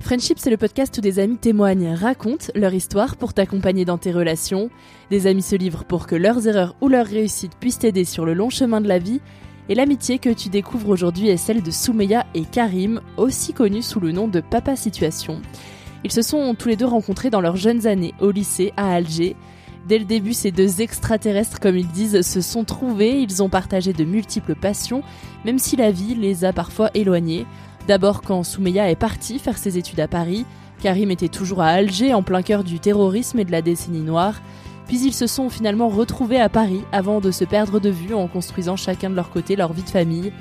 Friendship, c'est le podcast où des amis témoignent, racontent leur histoire pour t'accompagner dans tes relations. Des amis se livrent pour que leurs erreurs ou leurs réussites puissent t'aider sur le long chemin de la vie. Et l'amitié que tu découvres aujourd'hui est celle de Soumeya et Karim, aussi connus sous le nom de Papa Situation. Ils se sont tous les deux rencontrés dans leurs jeunes années au lycée à Alger. Dès le début, ces deux extraterrestres, comme ils disent, se sont trouvés, ils ont partagé de multiples passions, même si la vie les a parfois éloignés. D'abord quand Soumeya est parti faire ses études à Paris, Karim était toujours à Alger en plein cœur du terrorisme et de la décennie noire, puis ils se sont finalement retrouvés à Paris avant de se perdre de vue en construisant chacun de leur côté leur vie de famille.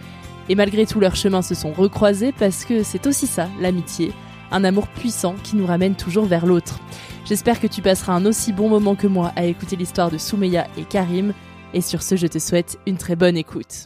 Et malgré tout leurs chemins se sont recroisés parce que c'est aussi ça, l'amitié, un amour puissant qui nous ramène toujours vers l'autre. J'espère que tu passeras un aussi bon moment que moi à écouter l'histoire de Soumeya et Karim, et sur ce je te souhaite une très bonne écoute.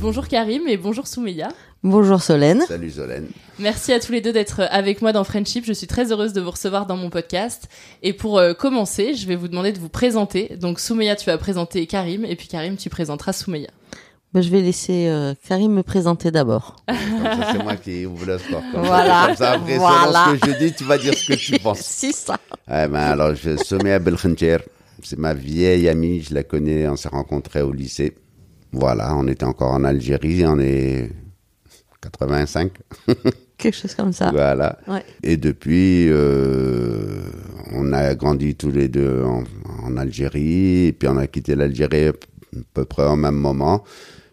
Bonjour Karim et bonjour Soumeya. Bonjour Solène. Salut Solène. Merci à tous les deux d'être avec moi dans Friendship. Je suis très heureuse de vous recevoir dans mon podcast. Et pour euh, commencer, je vais vous demander de vous présenter. Donc Soumeya, tu vas présenter Karim et puis Karim, tu présenteras Soumeya. Bah, je vais laisser euh, Karim me présenter d'abord. Comme ça, c'est moi qui ouvre le sport. Comme Voilà. Ça, comme ça, après, Voilà. selon ce que je dis, tu vas dire ce que tu penses. C'est ça. Ouais, ben, alors, je Belkhancher. C'est ma vieille amie. Je la connais. On s'est rencontrés au lycée. Voilà. On était encore en Algérie. On est 85. Quelque chose comme ça. Voilà. Ouais. Et depuis, euh, on a grandi tous les deux en, en Algérie, et puis on a quitté l'Algérie à peu près au même moment.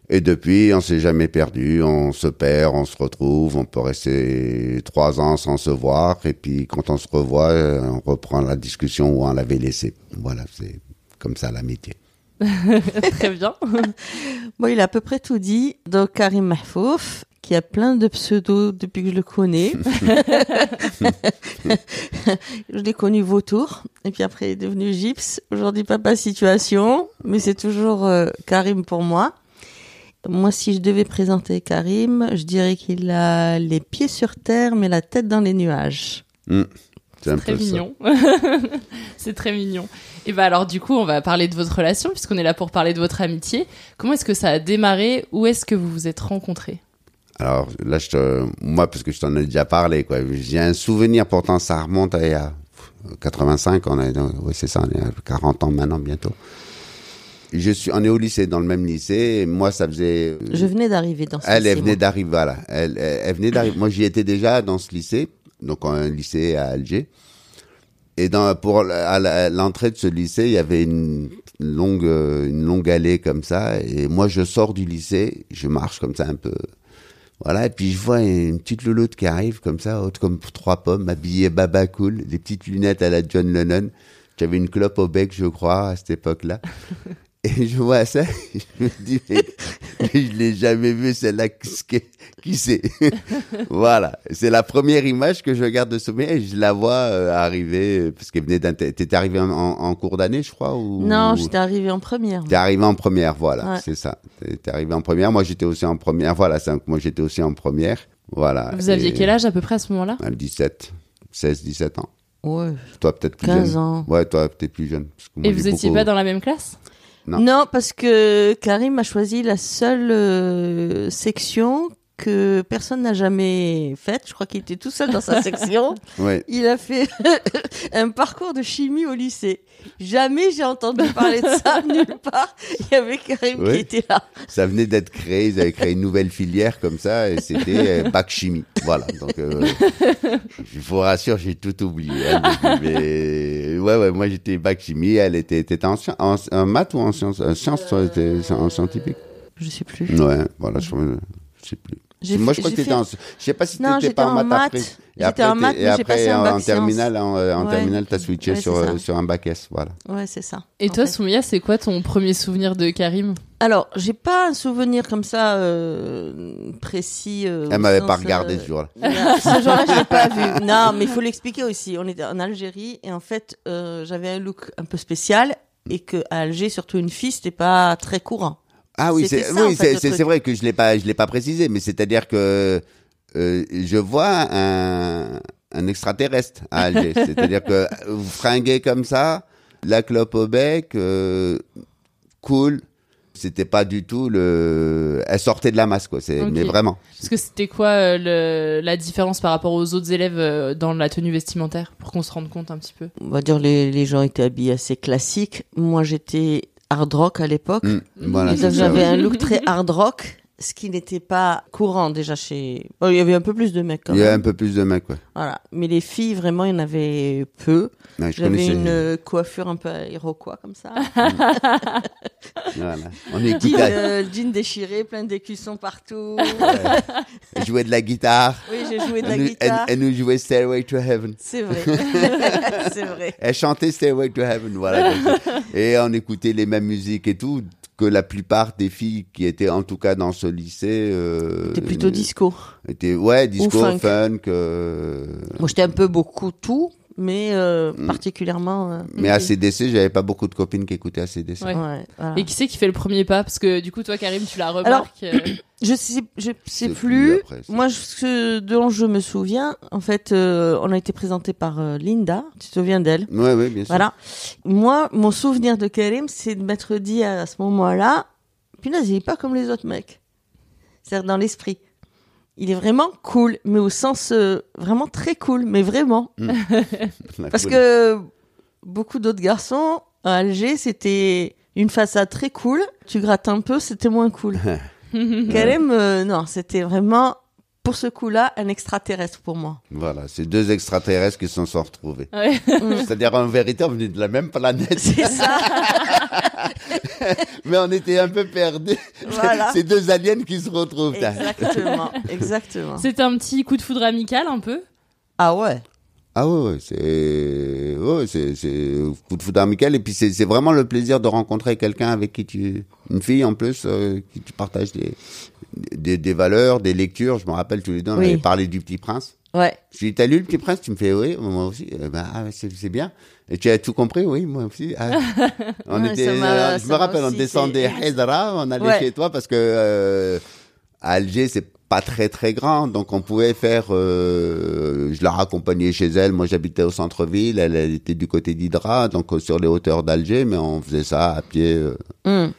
Et depuis, on s'est jamais perdu, on se perd, on se retrouve, on peut rester trois ans sans se voir, et puis quand on se revoit, on reprend la discussion où on l'avait laissée. Voilà, c'est comme ça l'amitié. Très bien. Bon, il a à peu près tout dit. Donc, Karim Mahfouf, qui a plein de pseudos depuis que je le connais. je l'ai connu Vautour, et puis après, il est devenu Gyps. Aujourd'hui, Papa Situation, mais c'est toujours euh, Karim pour moi. Moi, si je devais présenter Karim, je dirais qu'il a les pieds sur terre, mais la tête dans les nuages. Hmm, c'est un Très mignon. c'est très mignon. Et bah alors du coup, on va parler de votre relation puisqu'on est là pour parler de votre amitié. Comment est-ce que ça a démarré? Où est-ce que vous vous êtes rencontrés? Alors là, je te, moi, parce que je t'en ai déjà parlé, quoi. J'ai un souvenir, pourtant, ça remonte à il y a 85, on est, oui, c'est ça, on est à 40 ans maintenant, bientôt. Je suis, on est au lycée, dans le même lycée. Et moi, ça faisait. Je venais d'arriver dans ce Elle, lycée, elle venait d'arriver, voilà. Elle, elle, elle venait d'arriver. Moi, j'y étais déjà dans ce lycée, donc un lycée à Alger. Et dans, pour à l'entrée de ce lycée, il y avait une longue, euh, une longue allée comme ça. Et moi, je sors du lycée, je marche comme ça un peu. Voilà, et puis je vois une petite louloute qui arrive comme ça, haute comme trois pommes, habillée baba cool, des petites lunettes à la John Lennon. J'avais une clope au bec, je crois, à cette époque-là. Et je vois ça, je me dis, mais, mais je l'ai jamais vu, celle-là, qui c'est? Voilà, c'est la première image que je garde de souvenir et je la vois euh, arriver, euh, parce qu'elle venait d'un... T'étais arrivé en, en- en cours d'année, je crois ou... Non, j'étais arrivée en première. T'es arrivé en première, voilà, Ouais. c'est ça. T'es arrivé en première, moi j'étais aussi en première, voilà, moi j'étais aussi en première, voilà. Vous aviez quel âge à peu près à ce moment-là? Ah, 17, 16, 17 ans. Ouais. Toi peut-être plus 15 jeune. ans. Ouais, toi peut-être plus jeune. parce que moi, Et vous étiez beaucoup- pas dans la même classe? Non. parce que Karim a choisi la seule euh, section que personne n'a jamais faite. Je crois qu'il était tout seul dans sa section. Ouais. Il a fait un parcours de chimie au lycée. Jamais j'ai entendu parler de ça nulle part. Il y avait Karim qui était là. Ça venait d'être créé, ils avaient créé une nouvelle filière comme ça, et c'était euh, bac chimie. Voilà. Donc, euh, je vous rassure, j'ai tout oublié. hein, mais ouais, ouais, moi j'étais bac chimie, elle était, t'étais en, en, en maths ou en sciences, en sciences, toi, t'étais en scientifique. Je sais plus. Ouais, voilà, je, je sais plus. J'ai Moi, je crois que t'étais fait- en, je sais pas si Non, t'étais j'étais pas en maths, maths. après. Et J'étais après, en maths, et après, en, bac en terminale, en, en Ouais. terminale, t'as switché Ouais, sur, c'est ça. euh, sur un bac S, voilà. Ouais, c'est ça. Et toi, fait. Soumia, c'est quoi ton premier souvenir de Karim? Alors, j'ai pas un souvenir comme ça euh, précis. euh, Elle m'avait pas regardé euh, ce jour-là. non, ce jour-là, je l'ai pas vu. Non, mais il faut l'expliquer aussi. On était en Algérie et en fait, euh, j'avais un look un peu spécial et que à Alger, surtout une fille, c'était pas très courant. Ah oui, c'est oui, fait, c'est vrai que je l'ai pas je l'ai pas précisé, mais c'est-à-dire que euh, je vois un un extraterrestre à Alger, c'est-à-dire que vous fringuez comme ça, la clope au bec, euh, cool. C'était pas du tout le. Elle sortait de la masse, quoi. C'est mais vraiment. Parce que c'était quoi euh, le- la différence par rapport aux autres élèves euh, dans la tenue vestimentaire pour qu'on se rende compte un petit peu? On va dire les, les gens étaient habillés assez classiques. Moi, j'étais hard rock à l'époque. Mm, voilà, ouais. un look très hard rock, ce qui n'était pas courant déjà chez. Bon, il y avait un peu plus de mecs quand Il y a un peu plus de mecs, ouais. Voilà. Mais les filles, vraiment, il y en avait peu. Ouais, J'avais une euh, coiffure un peu iroquois comme ça. Voilà. On jean, écoutait. euh, jean déchiré, plein d'écussons partout. Elle jouait de la guitare. Oui, j'ai joué de la Elle guitare. Elle, elle nous jouait Stairway to Heaven. C'est vrai. C'est vrai. Elle chantait Stairway to Heaven, voilà. et on écoutait les mêmes musiques et tout que la plupart des filles qui étaient en tout cas dans ce lycée. Euh, C'était plutôt disco. Étaient, ouais, disco, funk. funk. euh, Moi, j'étais un peu beaucoup tout, mais euh, Mm. particulièrement. euh, Mais à CDC, j'avais pas beaucoup de copines qui écoutaient ACDC. Ouais. Ouais, voilà. Et qui c'est qui fait le premier pas? Parce que du coup, toi, Karim, tu la Alors, remarques. euh, Je sais, je sais plus. plus après, ça. Moi, je- ce dont je me souviens, en fait, euh, on a été présenté par euh, Linda. Tu te souviens d'elle? Ouais, ouais, bien sûr. Voilà. Moi, mon souvenir de Karim, c'est de m'être dit à ce moment-là, punaise, il est pas comme les autres mecs. C'est-à-dire dans l'esprit. Il est vraiment cool, mais au sens euh, vraiment très cool, mais vraiment. La Parce que beaucoup d'autres garçons à Alger, c'était une façade très cool. Tu grattes un peu, c'était moins cool. Karim, euh, non, c'était vraiment, pour ce coup-là, un extraterrestre pour moi. Voilà, c'est deux extraterrestres qui se sont retrouvés. Ouais. C'est-à-dire, en vérité, on venait de la même planète. C'est ça. Mais on était un peu perdus. Voilà. C'est deux aliens qui se retrouvent. Exactement, exactement. C'était un petit coup de foudre amical, un peu? Ah ouais. Ah ouais, ouais, c'est ouais, c'est c'est coup de foudre amical et puis c'est c'est vraiment le plaisir de rencontrer quelqu'un avec qui tu une fille en plus euh, qui tu partages des, des des valeurs, des lectures. Je me rappelle tous les deux on Oui. avait parlé du Petit Prince. Ouais. Je lui dit, t'as lu le Petit Prince? Tu me fais oui, moi aussi. Eh ben, ah, c'est bien. Et tu as tout compris? Oui, moi aussi. Ah. On Ouais, était, euh, je me rappelle, on descendait fait- Hedra, on allait Ouais. chez toi parce que euh, à Alger c'est pas très très grand, donc on pouvait faire. Euh, je la raccompagnais chez elle. Moi, j'habitais au centre-ville. Elle, elle était du côté d'Hydra, donc euh, sur les hauteurs d'Alger, mais on faisait ça à pied. euh, Hum.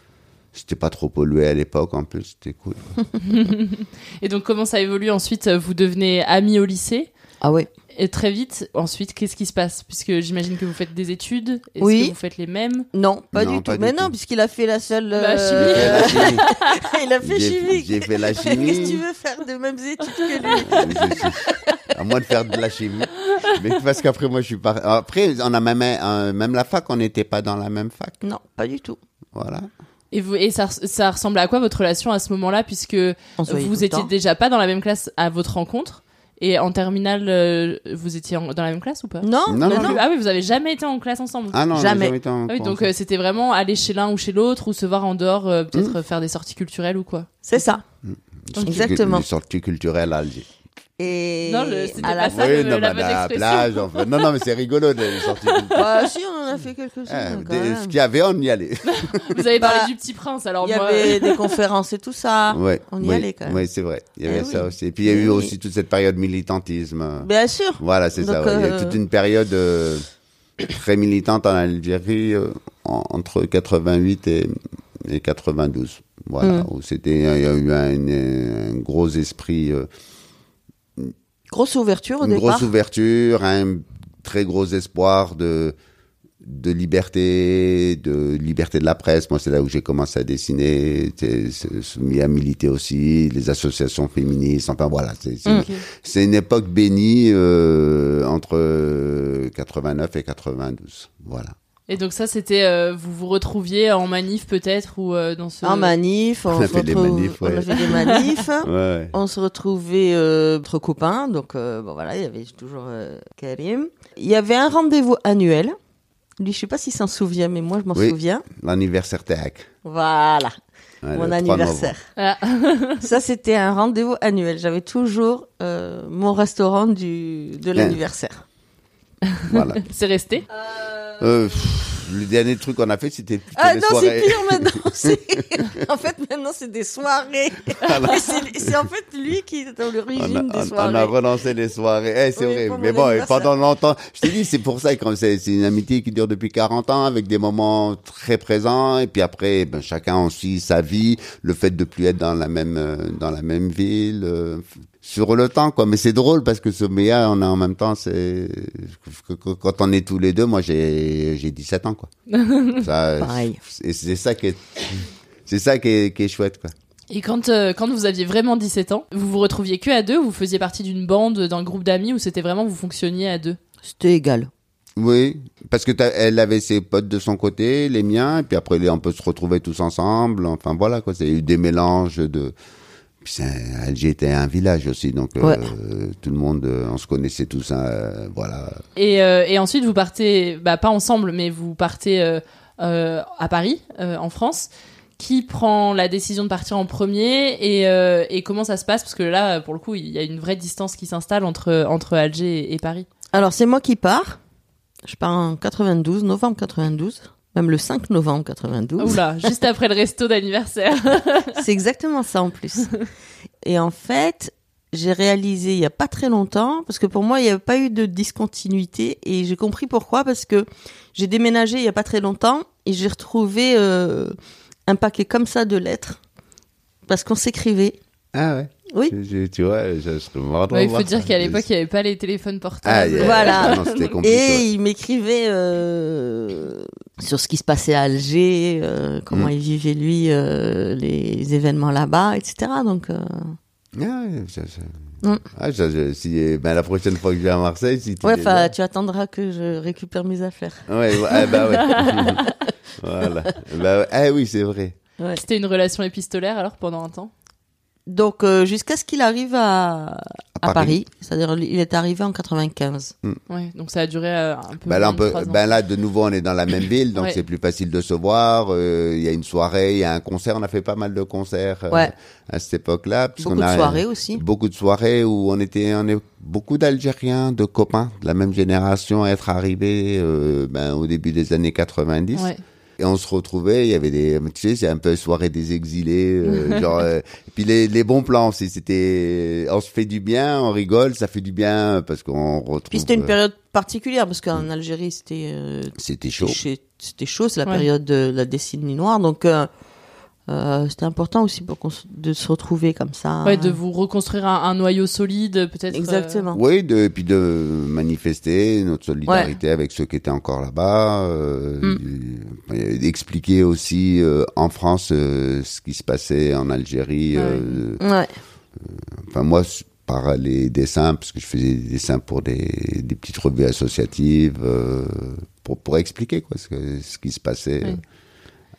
C'était pas trop pollué à l'époque en plus, c'était cool. Et donc, comment ça évolue ensuite? Vous devenez amis au lycée? Ah oui. Et très vite, ensuite, qu'est-ce qui se passe? Puisque j'imagine que vous faites des études. Est-ce Oui. que vous faites les mêmes? Non, pas Non, du tout. du Mais tout. non, puisqu'il a fait la seule. Bah, euh, chimie. il a fait J'ai- chimie. j'ai fait la chimie. Qu'est-ce que tu veux faire de mêmes études que lui? Je suis- à moins de faire de la chimie. Mais parce qu'après, moi, je suis pas. Après, on a même, un- même la fac, on n'était pas dans la même fac. Non, pas du tout. Voilà. Et, vous, et ça, ça ressemble à quoi votre relation à ce moment-là Puisque vous étiez temps. déjà pas dans la même classe à votre rencontre. Et en terminale, euh, vous étiez en- dans la même classe ou pas? Non, Non, non. Ah oui, vous avez jamais été en classe ensemble Ah non, Jamais. été en Ah oui, donc euh, c'était vraiment aller chez l'un ou chez l'autre ou se voir en dehors, euh, peut-être euh, faire des sorties culturelles ou quoi. C'est ça. ensemble. Exactement. Les sorties culturelles à Alger. Et Non, c'était à pas la ça. le- non, la mais bonne à la expression. plage, enfin. Non, non, mais c'est rigolo, sorties culturelles. Bah, si, on en a fait quelques-unes. Ah, quand des- même. ce qu'il y avait, on y allait. Vous avez parlé Bah, du petit prince, alors Il y moi. avait des conférences et tout ça. ouais, On y oui, allait quand même. Oui, c'est vrai. Il y avait Eh ça oui. aussi. Et puis, il y a eu oui. aussi toute cette période militantisme. Bien sûr. Voilà, c'est ça. Il y a euh, toute une période euh, très militante en Algérie euh, en- entre 88 et, et 92. Voilà, Mm. où c'était, il y a eu un, un gros esprit, euh, Grosse ouverture au une départ. grosse ouverture, un très gros espoir de de liberté, de liberté de la presse. Moi, c'est là où j'ai commencé à dessiner, mis à militer aussi, les associations féministes. Enfin voilà, c'est Mm. Une époque bénie euh, entre euh, 89 et 92. Voilà. Et donc ça, c'était, euh, vous vous retrouviez en manif peut-être ou euh, dans ce. En manif, on, On a se fait des manifs, ouais. on a fait des manifs. Ouais, ouais. On se retrouvait euh, entre copains, donc euh, bon voilà, il y avait toujours euh, Karim. Il y avait un rendez-vous annuel. Lui, je sais pas s'il s'en souvient, mais moi je m'en Oui. souviens. L'anniversaire TEAC. Voilà, Ouais, mon le 3 anniversaire. Ah. Ça, c'était un rendez-vous annuel. J'avais toujours euh, mon restaurant du, de l'anniversaire. novembre. Voilà. C'est resté. Euh, pff, le dernier truc qu'on a fait, c'était plutôt Ah les non, soirées. c'est pire maintenant. En fait, maintenant, c'est des soirées. Et c'est en fait lui qui est On l'origine des on- on soirées. a relancé les soirées. Eh, c'est Oui, vrai. Mais bon, pendant longtemps, je t'ai dit, c'est pour ça que c'est c'est une amitié qui dure depuis 40 ans, avec des moments très présents. Et puis après, ben, chacun aussi sa vie, le fait de plus être dans la même euh, dans la même ville, euh, sur le temps, quoi. Mais c'est drôle parce que ce Méa, on a en même temps, c'est quand on est tous les deux, moi j'ai j'ai 17 ans, quoi. Ça, Pareil. Et c'est ça qui est c'est ça qui est, qui est chouette, quoi. Et quand, euh, quand vous aviez vraiment 17 ans, vous vous retrouviez que à deux ou vous faisiez partie d'une bande, d'un groupe d'amis ou c'était vraiment vous fonctionniez à deux? C'était égal. Oui, parce que elle avait ses potes de son côté, les miens, et puis après on peut se retrouver tous ensemble. Enfin voilà quoi, c'est eu des mélanges de. Puis Alger était un village aussi, donc euh, tout le monde, euh, on se connaissait tous. hein, euh, voilà. et, euh, et ensuite vous partez, bah pas ensemble, mais vous partez euh, euh, à Paris, euh, en France. Qui prend la décision de partir en premier et, euh, et comment ça se passe? Parce que là, pour le coup, il y a une vraie distance qui s'installe entre, entre Alger et, et Paris. Alors, c'est moi qui pars. Je pars en 92, novembre 92. Même le 5 novembre 92. Oula, juste après le resto d'anniversaire. C'est exactement ça en plus. Et en fait, j'ai réalisé il y a pas très longtemps, parce que pour moi, il n'y avait pas eu de discontinuité, et j'ai compris pourquoi, parce que j'ai déménagé il y a pas très longtemps, et j'ai retrouvé euh, un paquet comme ça de lettres, parce qu'on s'écrivait. Ah ouais. Oui. Tu vois, je, serais de Ouais, il faut dire ça. qu'à l'époque, il n'y avait pas les téléphones Ah, portables. yeah. Voilà. Ah non, c'était compliqué. Et ouais. il m'écrivait euh, sur ce qui se passait à Alger, euh, comment Mm. il vivait lui euh, les événements là-bas, etc. Donc euh, Ah, ouais, ça- ça- Mm. Ah, ça, je- si, ben, la prochaine fois que je vais à Marseille, si tu ouais, là- tu attendras que je récupère mes affaires. Ouais, ah, bah ouais. voilà. Bah, ouais. ah oui, c'est vrai. Ouais. C'était une relation épistolaire alors pendant un temps? Donc euh, jusqu'à ce qu'il arrive à, à Paris. Paris, c'est-à-dire il est arrivé en 95. Ouais, donc ça a duré euh, un peu. Ben là, on moins de peut, trois ans. ben là, de nouveau, on est dans la même ville, donc Ouais. c'est plus facile de se voir. euh, Il y a une soirée, il y a un concert. On a fait pas mal de concerts euh, Ouais. à cette époque-là. Beaucoup de a, soirées aussi. Beaucoup de soirées où on était, on est beaucoup d'Algériens, de copains de la même génération à être arrivés euh, ben, au début des années 90. Et on se retrouvait, il y avait des, tu sais, c'est un peu soirée des exilés, euh, genre, euh, et puis les, les bons plans, c'est- c'était, on se fait du bien, on rigole, ça fait du bien parce qu'on retrouve. Puis c'était une euh, période particulière parce qu'en Algérie c'était euh, C'était chaud. C'était c'était chaud, c'est la Ouais. période de la décennie noire, donc euh, c'était important aussi pour de se retrouver comme ça. Ouais, de vous reconstruire un, un noyau solide, peut-être. euh, Exactement. Oui, de, et puis de manifester notre solidarité avec ceux qui étaient encore là-bas, euh, et d'expliquer aussi euh, en France euh, ce qui se passait en Algérie. euh, Ouais. Enfin, moi, par les dessins, parce que je faisais des dessins pour des, des petites revues associatives, euh, pour, pour expliquer quoi, ce, que- ce qui se passait Ouais.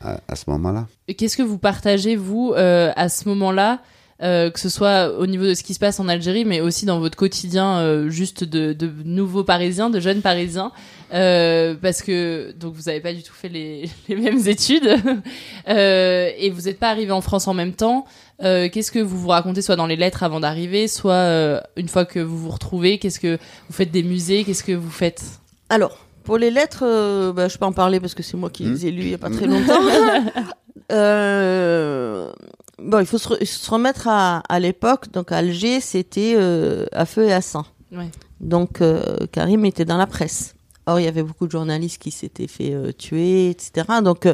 À, à ce moment-là. Qu'est-ce que vous partagez, vous, euh, à ce moment-là euh, que ce soit au niveau de ce qui se passe en Algérie, mais aussi dans votre quotidien euh, juste de, de nouveaux Parisiens, de jeunes Parisiens, euh, parce que donc vous n'avez pas du tout fait les, les mêmes études euh, et vous n'êtes pas arrivé en France en même temps. Euh, Qu'est-ce que vous vous racontez, soit dans les lettres avant d'arriver, soit euh, une fois que vous vous retrouvez Qu'est-ce que vous faites des musées Qu'est-ce que vous faites? Alors, pour les lettres, euh, bah, je peux en parler parce que c'est moi qui Hmm. les ai lues il n'y a pas très longtemps. Euh, bon, il faut se, re- se remettre à, à l'époque. Donc, à Alger, c'était euh, à feu et à sang. Ouais. Donc, euh, Karim était dans la presse. Or, il y avait beaucoup de journalistes qui s'étaient fait euh, tuer, etc. Donc, euh,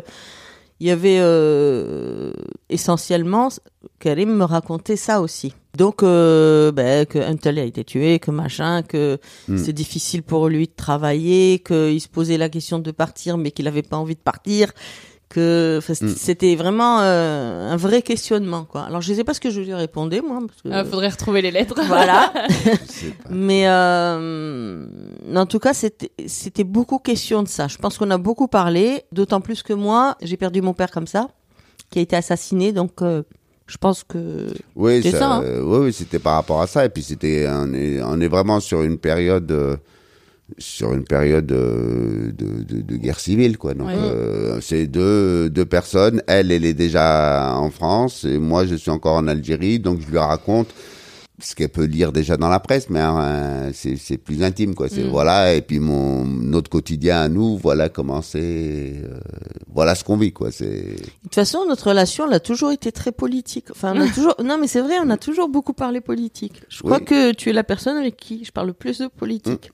il y avait euh, essentiellement, Karim me racontait ça aussi. Donc, euh, ben, que un tel a été tué, que machin, que Mm. c'est difficile pour lui de travailler, qu'il se posait la question de partir, mais qu'il n'avait pas envie de partir, que enfin, Mm. c'était vraiment euh, un vrai questionnement, quoi. Alors, je ne sais pas ce que je lui répondais, moi. Que, Il faudrait retrouver les lettres. voilà. Mais euh, en tout cas, c'était c'était beaucoup question de ça. Je pense qu'on a beaucoup parlé, d'autant plus que moi, j'ai perdu mon père comme ça, qui a été assassiné. Donc, euh, je pense que Oui, c'est ça, hein. euh, oui, oui, c'était par rapport à ça. Et puis c'était, on est, on est vraiment sur une période, euh, sur une période de, de, de guerre civile, quoi. Donc euh, c'est deux, deux personnes. Elle, elle est déjà en France et moi, je suis encore en Algérie. Donc je lui raconte ce qu'elle peut lire déjà dans la presse, mais hein, c'est c'est plus intime, quoi. C'est Mm. voilà. Et puis mon notre quotidien à nous, voilà comment c'est, euh, voilà ce qu'on vit, quoi. C'est de toute façon, notre relation, elle a toujours été très politique. Enfin, on a toujours. Non, mais c'est vrai, on a toujours beaucoup parlé politique. Je crois Oui. que tu es la personne avec qui je parle le plus de politique.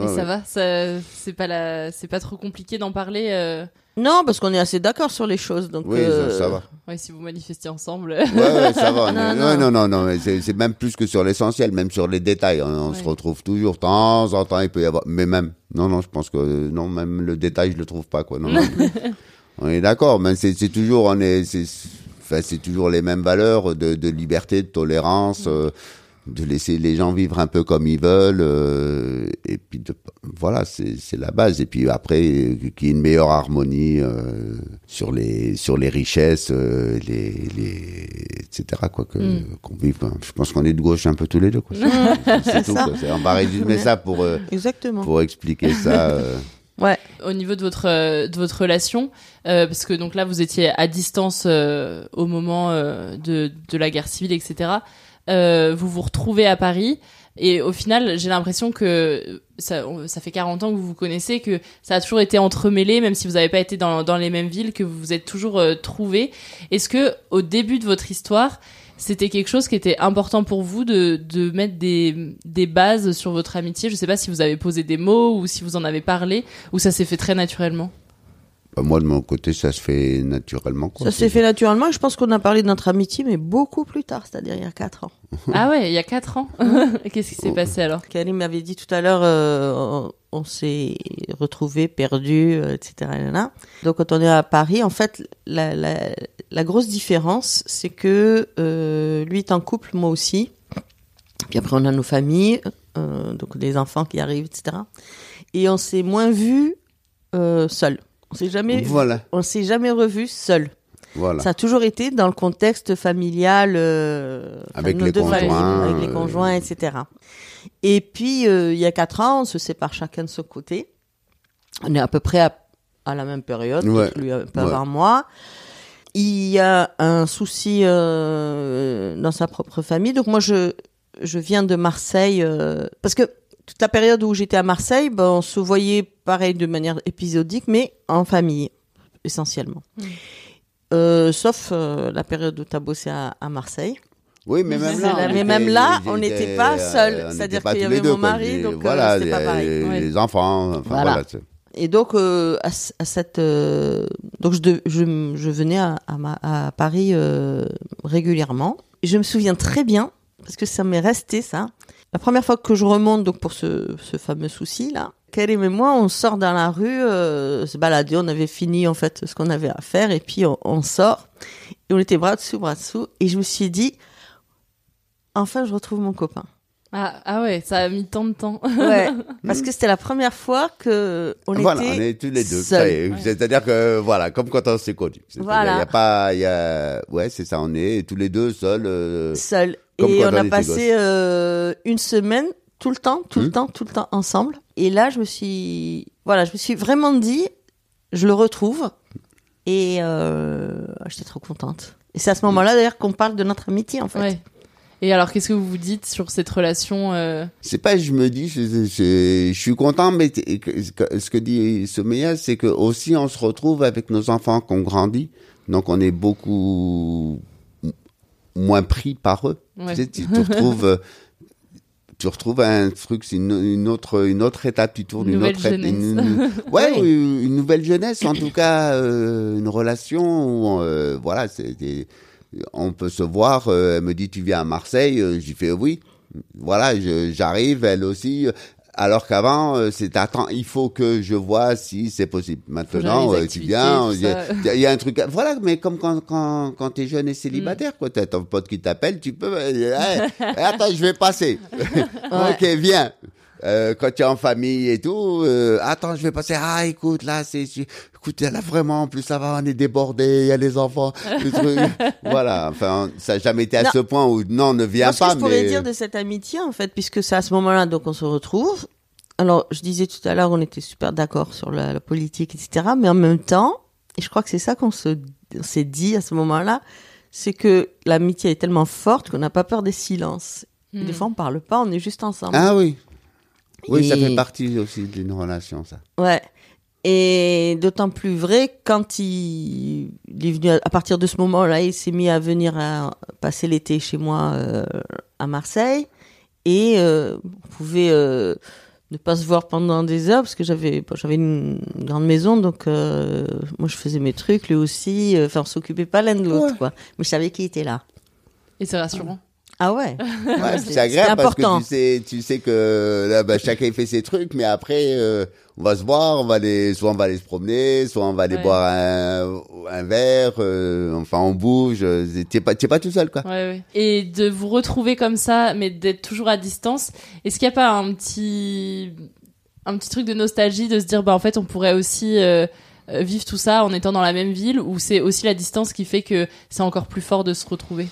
Et ça va, ça, c'est pas la, c'est pas trop compliqué d'en parler. euh, Non, parce qu'on est assez d'accord sur les choses. Donc, Oui, euh, ça, ça va. Ouais, si vous manifestez ensemble. Ouais, ouais, ça va. Non, non, non. non, non, non, mais c'est même plus que sur l'essentiel, même sur les détails. On, on se retrouve toujours, de temps en temps, il peut y avoir. Mais même, non, non, je pense que non, même le détail, je le trouve pas, quoi. Non, non. on est d'accord, mais c'est toujours, on est, c'est, enfin, c'est toujours les mêmes valeurs de, de liberté, de tolérance. euh, de laisser les gens vivre un peu comme ils veulent euh, et puis de, voilà c'est c'est la base et puis après euh, qu'il y ait une meilleure harmonie euh, sur les sur les richesses euh, les les etc quoi que Mm. qu'on vive hein. je pense qu'on est de gauche un peu tous les deux quoi. c'est tout ça. quoi. On va résumer ça pour euh, Exactement. pour expliquer ça euh. Ouais. Au niveau de votre euh, de votre relation, euh, parce que donc là vous étiez à distance euh, au moment euh, de de la guerre civile, etc. Euh, vous vous retrouvez à Paris et au final j'ai l'impression que ça ça fait 40 ans que vous vous connaissez, que ça a toujours été entremêlé, même si vous n'avez pas été dans dans les mêmes villes, que vous vous êtes toujours euh, trouvés. Est-ce que au début de votre histoire c'était quelque chose qui était important pour vous de, de mettre des, des bases sur votre amitié? Je sais pas si vous avez posé des mots ou si vous en avez parlé ou ça s'est fait très naturellement. Bah, moi de mon côté ça se fait naturellement quoi. Ça s'est fait naturellement je pense qu'on a parlé de notre amitié, mais beaucoup plus tard, c'est-à-dire il y a 4 ans. ah ouais, il y a 4 ans. Qu'est-ce qui s'est passé alors? Karim m'avait dit tout à l'heure, euh, on, on s'est retrouvés, perdus, euh, etc. Donc quand on est à Paris, en fait, la, la, la grosse différence, c'est que euh, lui est en couple, moi aussi. Puis après, on a nos familles, euh, donc des enfants qui arrivent, etc. Et on s'est moins vus euh, seuls. On s'est jamais, Voilà. on s'est jamais revus seuls. Voilà. Ça a toujours été dans le contexte familial, euh, Avec nos les deux familles, conjoints, avec les euh, conjoints, etc. Et puis euh, il y a quatre ans, on se sépare chacun de son côté. On est à peu près à, à la même période, Ouais. lui un peu Ouais. avant moi. Il y a un souci euh, dans sa propre famille, donc moi je je viens de Marseille parce que toute la période où j'étais à Marseille, ben, on se voyait pareil de manière épisodique, mais en famille essentiellement. Euh, sauf euh, la période où tu as bossé à, à Marseille. Oui, mais même là, on mais était- même là, j'étais- on n'était pas seuls. euh, on C'est-à-dire qu'il y avait deux, mon mari, Les- donc, euh, voilà, c'était pas les- pareil. les, Ouais. enfants, enfin Voilà. Et donc, euh, à, cette, euh, donc je, de- je, je venais à, à, ma- à Paris euh, régulièrement. Et je me souviens très bien, parce que ça m'est resté ça. La première fois que je remonte donc pour ce, ce fameux souci là, Karim et moi, on sort dans la rue, euh, se balader. On avait fini en fait ce qu'on avait à faire, et puis on, on sort. Et on était bras dessous, bras dessous. Et je me suis dit, enfin, je retrouve mon copain. Ah, ah ouais, ça a mis tant de temps. Ouais, parce que c'était la première fois que on voilà, était on est tous les deux. seuls. C'est-à-dire que, voilà, comme quand on s'est connus. Voilà. Il y a pas, il y a, ouais, c'est ça, on est tous les deux seuls. euh, Seul. Comme Et on a passé euh, une semaine tout le temps, tout le Hmm. temps, tout le temps ensemble. Et là, je me suis, voilà, je me suis vraiment dit, je le retrouve. Et euh, j'étais trop contente. Et c'est à ce moment-là d'ailleurs qu'on parle de notre amitié en fait. Ouais. Et alors, qu'est-ce que vous vous dites sur cette relation euh, C'est pas, je me dis, je, je- je suis content, mais ce que dit Sommeya, c'est que aussi on se retrouve avec nos enfants qu'on grandit, donc on est beaucoup moins pris par eux. Ouais. Tu, sais, tu retrouves, euh, tu retrouves un truc, c'est une, une autre, une autre étape, tu tournes Une autre, étape, jeunesse. une- une- ouais, Oui. une, une nouvelle jeunesse, en tout cas, euh, une relation où, euh, voilà, c'est, on peut se voir. euh, elle me dit, tu viens à Marseille, j'ai fait oui. Voilà, j'arrive, elle aussi. Alors qu'avant, euh, c'est attends, il faut que je vois si c'est possible. Maintenant, euh, tu viens, il y, a- il y a un truc. à- Voilà, mais comme quand quand quand t'es jeune et célibataire, quoi, t'as ton pote qui t'appelle, tu peux. euh, Hey, attends, je vais passer. ok, viens. Euh, quand tu es en famille et tout, euh, attends, je vais passer. Ah, écoute, là, c'est, écoute, là vraiment, en plus ça va, on est débordé, il y a les enfants, le truc. voilà. Enfin, ça n'a jamais été à Non. ce point où non, ne viens Moi, ce pas. que je pourrais mais dire de cette amitié, en fait, puisque c'est à ce moment-là donc on se retrouve. Alors, je disais tout à l'heure, on était super d'accord sur la, la politique, etc. Mais en même temps, et je crois que c'est ça qu'on se, on s'est dit à ce moment-là, c'est que l'amitié est tellement forte qu'on n'a pas peur des silences. Et Hmm. Des fois, on parle pas, on est juste ensemble. Ah oui. Oui, ça fait partie aussi d'une relation, ça. Ouais. Et d'autant plus vrai quand il, il est venu à, à partir de ce moment-là, il s'est mis à venir à passer l'été chez moi euh, à Marseille et euh, on pouvait euh, ne pas se voir pendant des heures parce que j'avais bon, j'avais une, grande maison donc euh, moi je faisais mes trucs lui aussi enfin on s'occupait pas l'un de l'autre quoi mais je savais qu'il était là Et c'est rassurant. Ah ouais, Ouais, c'est agréable parce important que tu sais, tu sais que là, bah, chacun fait ses trucs, mais après, euh, on va se voir, on va aller, soit on va aller se promener, soit on va aller Ouais. boire un, un verre, euh, enfin on bouge. euh, T'es pas, t'es pas tout seul, quoi. Ouais. Et de vous retrouver comme ça, mais d'être toujours à distance, est-ce qu'il n'y a pas un petit, un petit truc de nostalgie de se dire, bah en fait, on pourrait aussi euh, vivre tout ça en étant dans la même ville, ou c'est aussi la distance qui fait que c'est encore plus fort de se retrouver?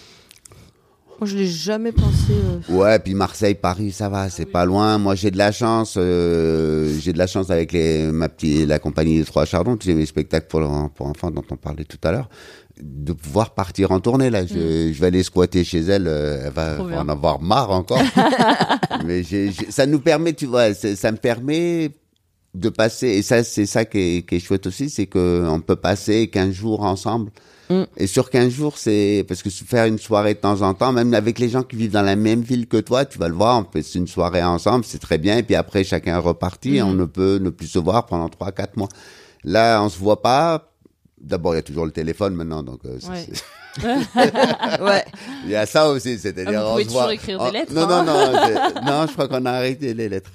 Moi je l'ai jamais pensé euh, Ouais, puis Marseille, Paris, ça va, c'est pas loin. Moi, j'ai de la chance. euh, j'ai de la chance avec les, ma petite, la compagnie des Trois Chardons, tu sais, mes spectacles pour, pour enfants dont on parlait tout à l'heure, de pouvoir partir en tournée là. Je, je vais aller squatter chez elle. euh, elle va en avoir marre encore. Mais j'ai, j'ai- ça nous permet, tu vois, ça me permet de passer. Et ça, c'est ça qui est, qui est chouette aussi, c'est que on peut passer 15 jours ensemble. Mm. Et sur 15 jours, c'est parce que faire une soirée de temps en temps, même avec les gens qui vivent dans la même ville que toi, tu vas le voir, on fait une soirée ensemble, c'est très bien. Et puis après, chacun est reparti, et on ne peut ne plus se voir pendant 3 quatre mois. Là, on se voit pas. D'abord, il y a toujours le téléphone maintenant, donc euh, Ouais. ouais il y a ça aussi, c'est-à-dire Ah, on se toujours voit. écrire on- des lettres, Non, hein. non, non, c'est- non, je crois qu'on a arrêté les lettres.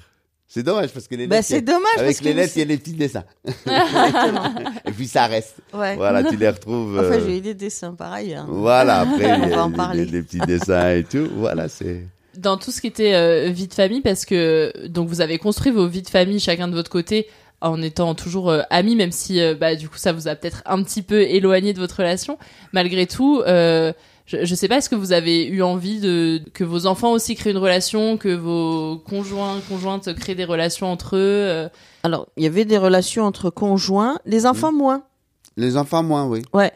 C'est dommage parce que les Bah, lettres. c'est y a- dommage, Avec parce que les vous- lettres, il y a les petits dessins. Et puis ça reste. ouais Voilà, tu les retrouves. enfin euh, j'ai eu des dessins pareils hein. Voilà, après, On il y va a en les- parler. les, les petits dessins et tout. Voilà, c'est. dans tout ce qui était euh, vie de famille parce que donc vous avez construit vos vies de famille chacun de votre côté en étant toujours euh, amis même si euh, bah du coup ça vous a peut-être un petit peu éloigné de votre relation malgré tout euh, je, je sais pas est-ce que vous avez eu envie de que vos enfants aussi créent une relation que vos conjoints conjointes créent des relations entre eux euh, alors il y avait des relations entre conjoints les enfants moins Les enfants, moins, oui. ouais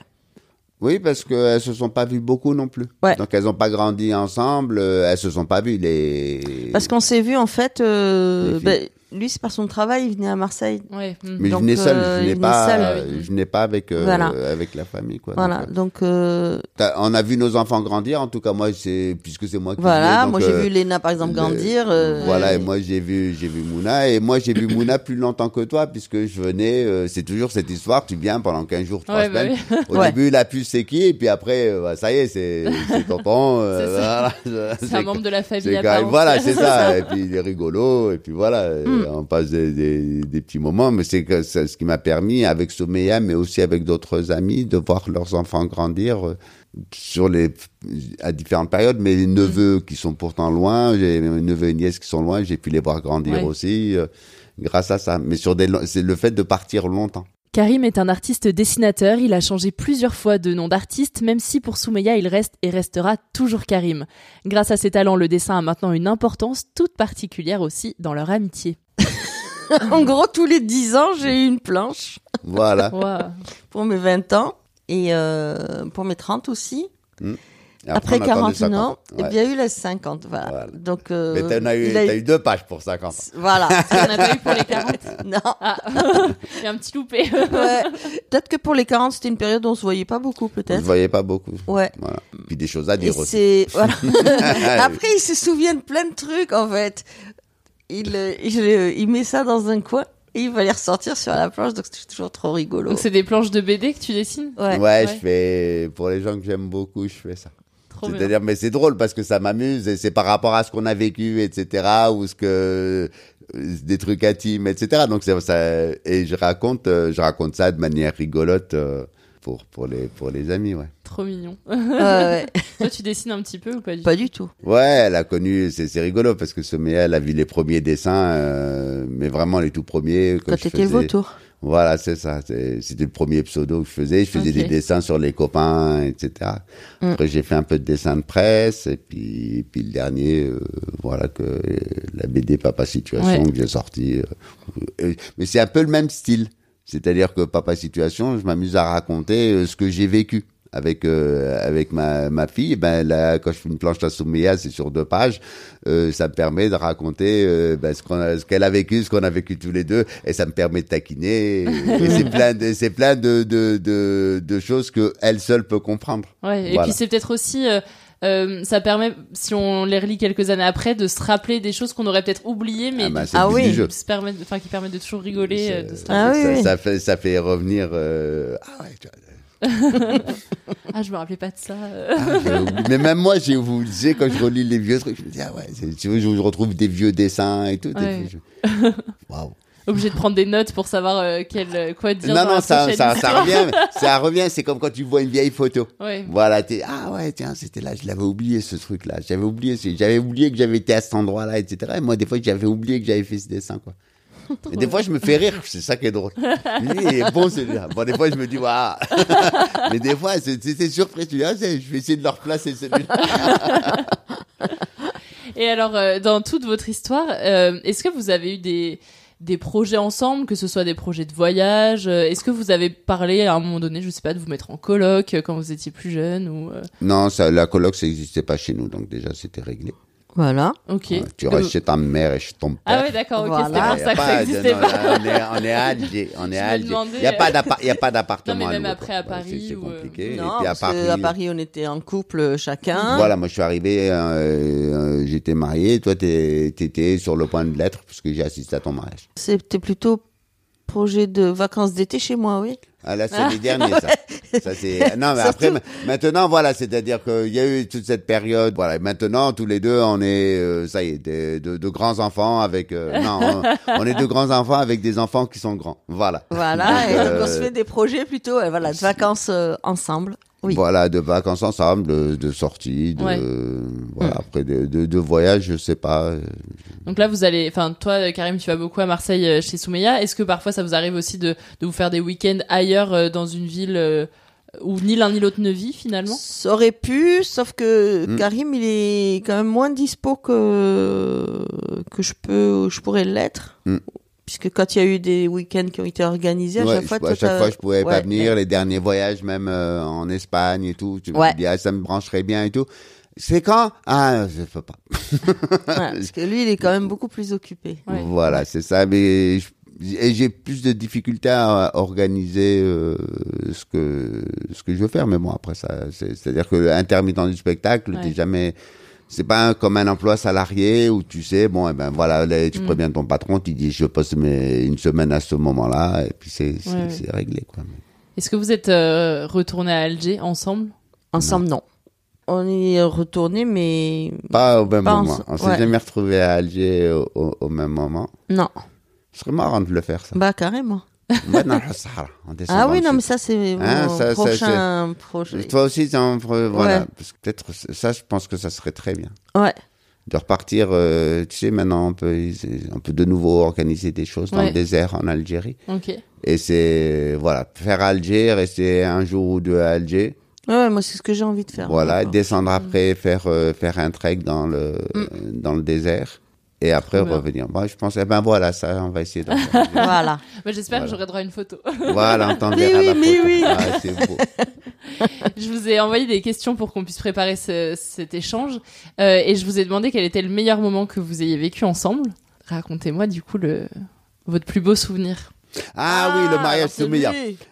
Oui, parce qu'elles se sont pas vues beaucoup non plus. Ouais. Donc elles ont pas grandi ensemble, euh, elles se sont pas vues. Les... Parce qu'on s'est vu en fait, euh, ben, lui, c'est par son travail, il venait à Marseille. Ouais. hmm. Mais Donc, je venais seul, euh, je il venais pas, seul. euh, je venais pas avec euh, Voilà. avec la famille quoi. Voilà, Donc, euh, euh, on a vu nos enfants grandir. En tout cas, moi, c'est puisque c'est moi qui voilà. venais, donc, moi, j'ai euh, vu Léna, par exemple, le- grandir. euh, Voilà, et moi j'ai vu j'ai vu Mouna et moi j'ai vu Mouna plus longtemps que toi puisque je venais euh, c'est toujours cette histoire tu viens pendant 15 jours 3 Ouais, bah semaines. oui. Au Ouais. début la puce c'est qui et puis après euh, bah, ça y est c'est tonton euh, C'est ça. voilà. C'est un membre de la famille voilà, c'est ça. Et puis il est rigolo. Et puis voilà, euh, Mm. on passe des, des, des petits moments. Mais c'est ce qui m'a permis, avec Soumeya, mais aussi avec d'autres amis, de voir leurs enfants grandir euh, sur les à différentes périodes. Mes Mm. neveux qui sont pourtant loin, j'ai mes neveux et nièces qui sont loin, j'ai pu les voir grandir Ouais. aussi euh, grâce à ça. Mais sur des, c'est le fait de partir longtemps. Karim est un artiste dessinateur, il a changé plusieurs fois de nom d'artiste, même si pour Soumeya il reste et restera toujours Karim. Grâce à ses talents, le dessin a maintenant une importance toute particulière aussi dans leur amitié. en gros, tous les 10 ans, j'ai eu une planche Voilà. Waouh. pour mes 20 ans et euh, pour mes 30 aussi. Mm. Et Après, attend 40 les 50. ans, et Ouais. il y a eu les 50. Voilà. Voilà. Donc, euh, Mais t'en as eu, t'as eu deux pages pour 50 ans. Voilà. On n'a pas eu pour les 40 non. Ah, il y a un petit loupé. Ouais. Peut-être que pour les 40, c'était une période où on se voyait pas beaucoup, On ne peut-être. voyait pas beaucoup. Ouais. Voilà. Puis des choses à Et dire aussi. c'est voilà. Après, il se souvient de plein de trucs en fait. Il, euh, il, euh, il met ça dans un coin et il va les ressortir sur la planche, donc c'est toujours trop rigolo. Donc c'est des planches de BD que tu dessines? Ouais. Ouais, je fais pour les gens que j'aime beaucoup, je fais ça. C'est-à-dire, mais c'est drôle parce que ça m'amuse et c'est par rapport à ce qu'on a vécu, etc. Ou ce que des trucs intimes, etc. Donc c'est ça et je raconte, euh, je raconte ça de manière rigolote euh, pour pour les pour les amis, ouais. Trop mignon. ouais. Toi, tu dessines un petit peu ou pas du Pas tout du tout. Ouais, elle a connu, c'est c'est rigolo parce que Somméa, elle a vu les premiers dessins, euh, mais vraiment les tout premiers. que Quand t'étais le vautour. Voilà, c'est ça. C'était le premier pseudo que je faisais. Je faisais des dessins sur les copains, etc. Mm. Après, j'ai fait un peu de dessin de presse. Et puis, puis le dernier, euh, voilà, que euh, la BD Papa Situation Ouais. que j'ai sorti. euh, euh, mais c'est un peu le même style. C'est-à-dire que Papa Situation, je m'amuse à raconter euh, ce que j'ai vécu. Avec euh, avec ma ma fille, ben là quand je fais une planche à Souméa, c'est sur deux pages, euh, ça me permet de raconter euh, ben, ce qu'on ce qu'elle a vécu, ce qu'on a vécu tous les deux, et ça me permet de taquiner. c'est plein de c'est plein de de de, de choses que elle seule peut comprendre. Ouais, et Voilà. puis c'est peut-être aussi, euh, ça permet, si on les relit quelques années après, de se rappeler des choses qu'on aurait peut-être oubliées, mais Ah bah, Ah oui. se enfin, qui permettent de toujours rigoler, C'est- de se Ah rappeler. oui, ça, oui. ça fait ça fait revenir. euh, ah ouais, tu vois, Ah, je me rappelais pas de ça. ah, mais même moi, j'ai vous le sais, quand je relis les vieux trucs, je me dis ah ouais, tu vois, je je retrouve des vieux dessins et tout. Ouais. Obligé de prendre des notes pour savoir euh, quel, quoi dire. Non, dans non, la ça, ça, revient. Ça revient. C'est comme quand tu vois une vieille photo. Ouais. Voilà, t'es, ah ouais, tiens, c'était là, je l'avais oublié, ce truc-là. J'avais oublié, j'avais oublié que j'avais été à cet endroit-là, etc. Et moi, des fois, j'avais oublié que j'avais fait ce dessin, quoi. Et des fois, je me fais rire, c'est ça qui est drôle. Il est bon, celui-là. Bon, des fois, je me dis, waouh. Mais des fois, c'est, surpris. Tu dis, ah, je vais essayer de le replacer, celui-là. Et alors, euh, dans toute votre histoire, euh, est-ce que vous avez eu des, des projets ensemble, que ce soit des projets de voyage euh, Est-ce que vous avez parlé à un moment donné, je sais pas, de vous mettre en coloc euh, quand vous étiez plus jeune ou euh, non, ça, la coloc, ça n'existait pas chez nous, donc déjà, c'était réglé. Voilà. Ok. Ouais, tu Euh, restes chez ta mère et chez ton père. Ah ouais, d'accord, ok, Voilà. c'était pour ça que ça pas- existait non, pas. là, on, est, on est à Alger. On est à Alger. Il n'y a pas euh, d'appart- il y a pas d'appartement. Non, mais même après à Paris C'est ou, euh, compliqué. Non, et puis à parce Paris. qu'à Paris, on était en couple chacun. Voilà, moi je suis arrivé, euh, euh, j'étais marié, toi t'es- t'étais sur le point de l'être parce que j'ai assisté à ton mariage. C'était plutôt projet de vacances d'été chez moi, oui. Ah là c'est Ah, les derniers ça. ça c'est non mais Surtout- après ma- maintenant voilà c'est-à-dire qu'il y a eu toute cette période voilà maintenant tous les deux on est euh, ça y est des- de, de grands enfants avec euh, non on, on est de grands enfants avec des enfants qui sont grands voilà Voilà, et donc on se Euh, fait des projets plutôt, voilà, de vacances euh, ensemble. Oui. Voilà, de vacances ensemble, de, de sorties, de, Ouais. voilà, après de, de, de voyages, je sais pas. Donc là, vous allez, enfin, toi, Karim, tu vas beaucoup à Marseille euh, chez Soumeya. Est-ce que parfois ça vous arrive aussi de, de vous faire des week-ends ailleurs euh, dans une ville euh, où ni l'un ni l'autre ne vit finalement? Ça aurait pu, sauf que Mm. Karim, il est quand même moins dispo que, que je peux, je pourrais l'être. Mm. Puisque quand il y a eu des week-ends qui ont été organisés, à ouais, chaque fois, je, à chaque fois, je pouvais pas venir. mais- Les derniers voyages, même euh, en Espagne et tout, tu me dis, ah, ça me brancherait bien et tout. C'est quand? Ah, je peux pas. Ouais, parce que lui, il est quand même beaucoup plus occupé. Voilà, c'est ça. Mais je- et j'ai plus de difficultés à organiser euh, ce que ce que je veux faire. Mais bon, après ça, c'est- c'est-à-dire que intermittent du spectacle, Ouais. t'es jamais. C'est pas comme un emploi salarié où tu sais, bon, eh ben voilà, là, tu Mm. préviens ton patron, tu dis je poste mes, une semaine à ce moment-là, et puis c'est c'est- Ouais, ouais. c'est réglé quoi. Est-ce que vous êtes euh, retournés à Alger ensemble? Ensemble, non. On y est retourné, mais Pas au même Pas moment. On s'est ouais. jamais retrouvé à Alger au, au- au même moment. non. Ce serait marrant de le faire ça. Bah carrément. Dans le Sahara, Ah oui, non, mais ça, c'est Hein, prochain projet. Toi aussi, un voilà. Ouais. Parce que peut-être ça, je pense que ça serait très bien. Ouais. De repartir, euh, tu sais, maintenant, on peut, on peut de nouveau organiser des choses dans Ouais. le désert en Algérie. Ok. Et c'est, voilà, faire Alger, rester un jour ou deux à Alger. Ouais, moi, c'est ce que j'ai envie de faire. Voilà, maintenant. descendre après, faire, euh, faire un trek dans le, dans le désert. Et après revenir. Moi, je pense, eh ben voilà, ça, on va essayer. Voilà. Bah, J'espère que j'aurai droit à une photo. Voilà, on t'enverra Mais oui, la mais photo. oui. Ah, c'est beau. je vous ai envoyé des questions pour qu'on puisse préparer ce- cet échange. Euh, et je vous ai demandé quel était le meilleur moment que vous ayez vécu ensemble. Racontez-moi du coup le... votre plus beau souvenir. Ah, oui, le mariage c'est lui.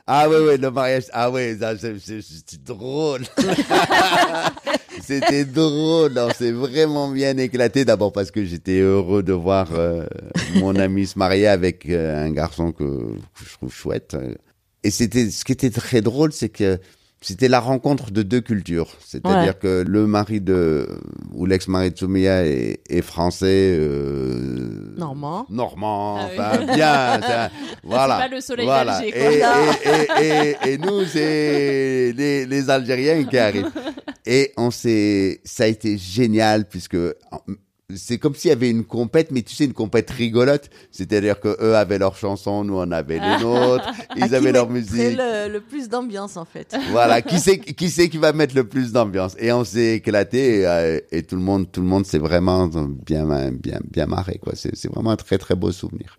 Ah oui, oui, le mariage. Ah oui, c'était drôle. C'était drôle. On s'est vraiment bien éclaté. D'abord parce que j'étais heureux de voir euh, mon ami se marier avec euh, un garçon que, que je trouve chouette. Et c'était, ce qui était très drôle, c'est que c'était la rencontre de deux cultures. C'est-à-dire Ouais. que le mari de, ou l'ex-mari de Soumeya est, est français, euh, Normand. normand, Ah oui. enfin bien, ça- voilà. pas le soleil voilà. d'Alger, Et, quoi. et, et, et, et nous, c'est les, les Algériens qui arrivent. Et on s'est, ça a été génial puisque c'est comme s'il y avait une compète, mais tu sais, une compète rigolote. C'est-à-dire que eux avaient leurs chansons, nous on avait les nôtres, ils avaient leur musique. Le, le plus d'ambiance, en fait? Voilà, qui c'est qui c'est qui va mettre le plus d'ambiance? Et on s'est éclaté et, euh, et tout le monde tout le monde s'est vraiment bien bien bien marré quoi. C'est c'est vraiment un très très beau souvenir.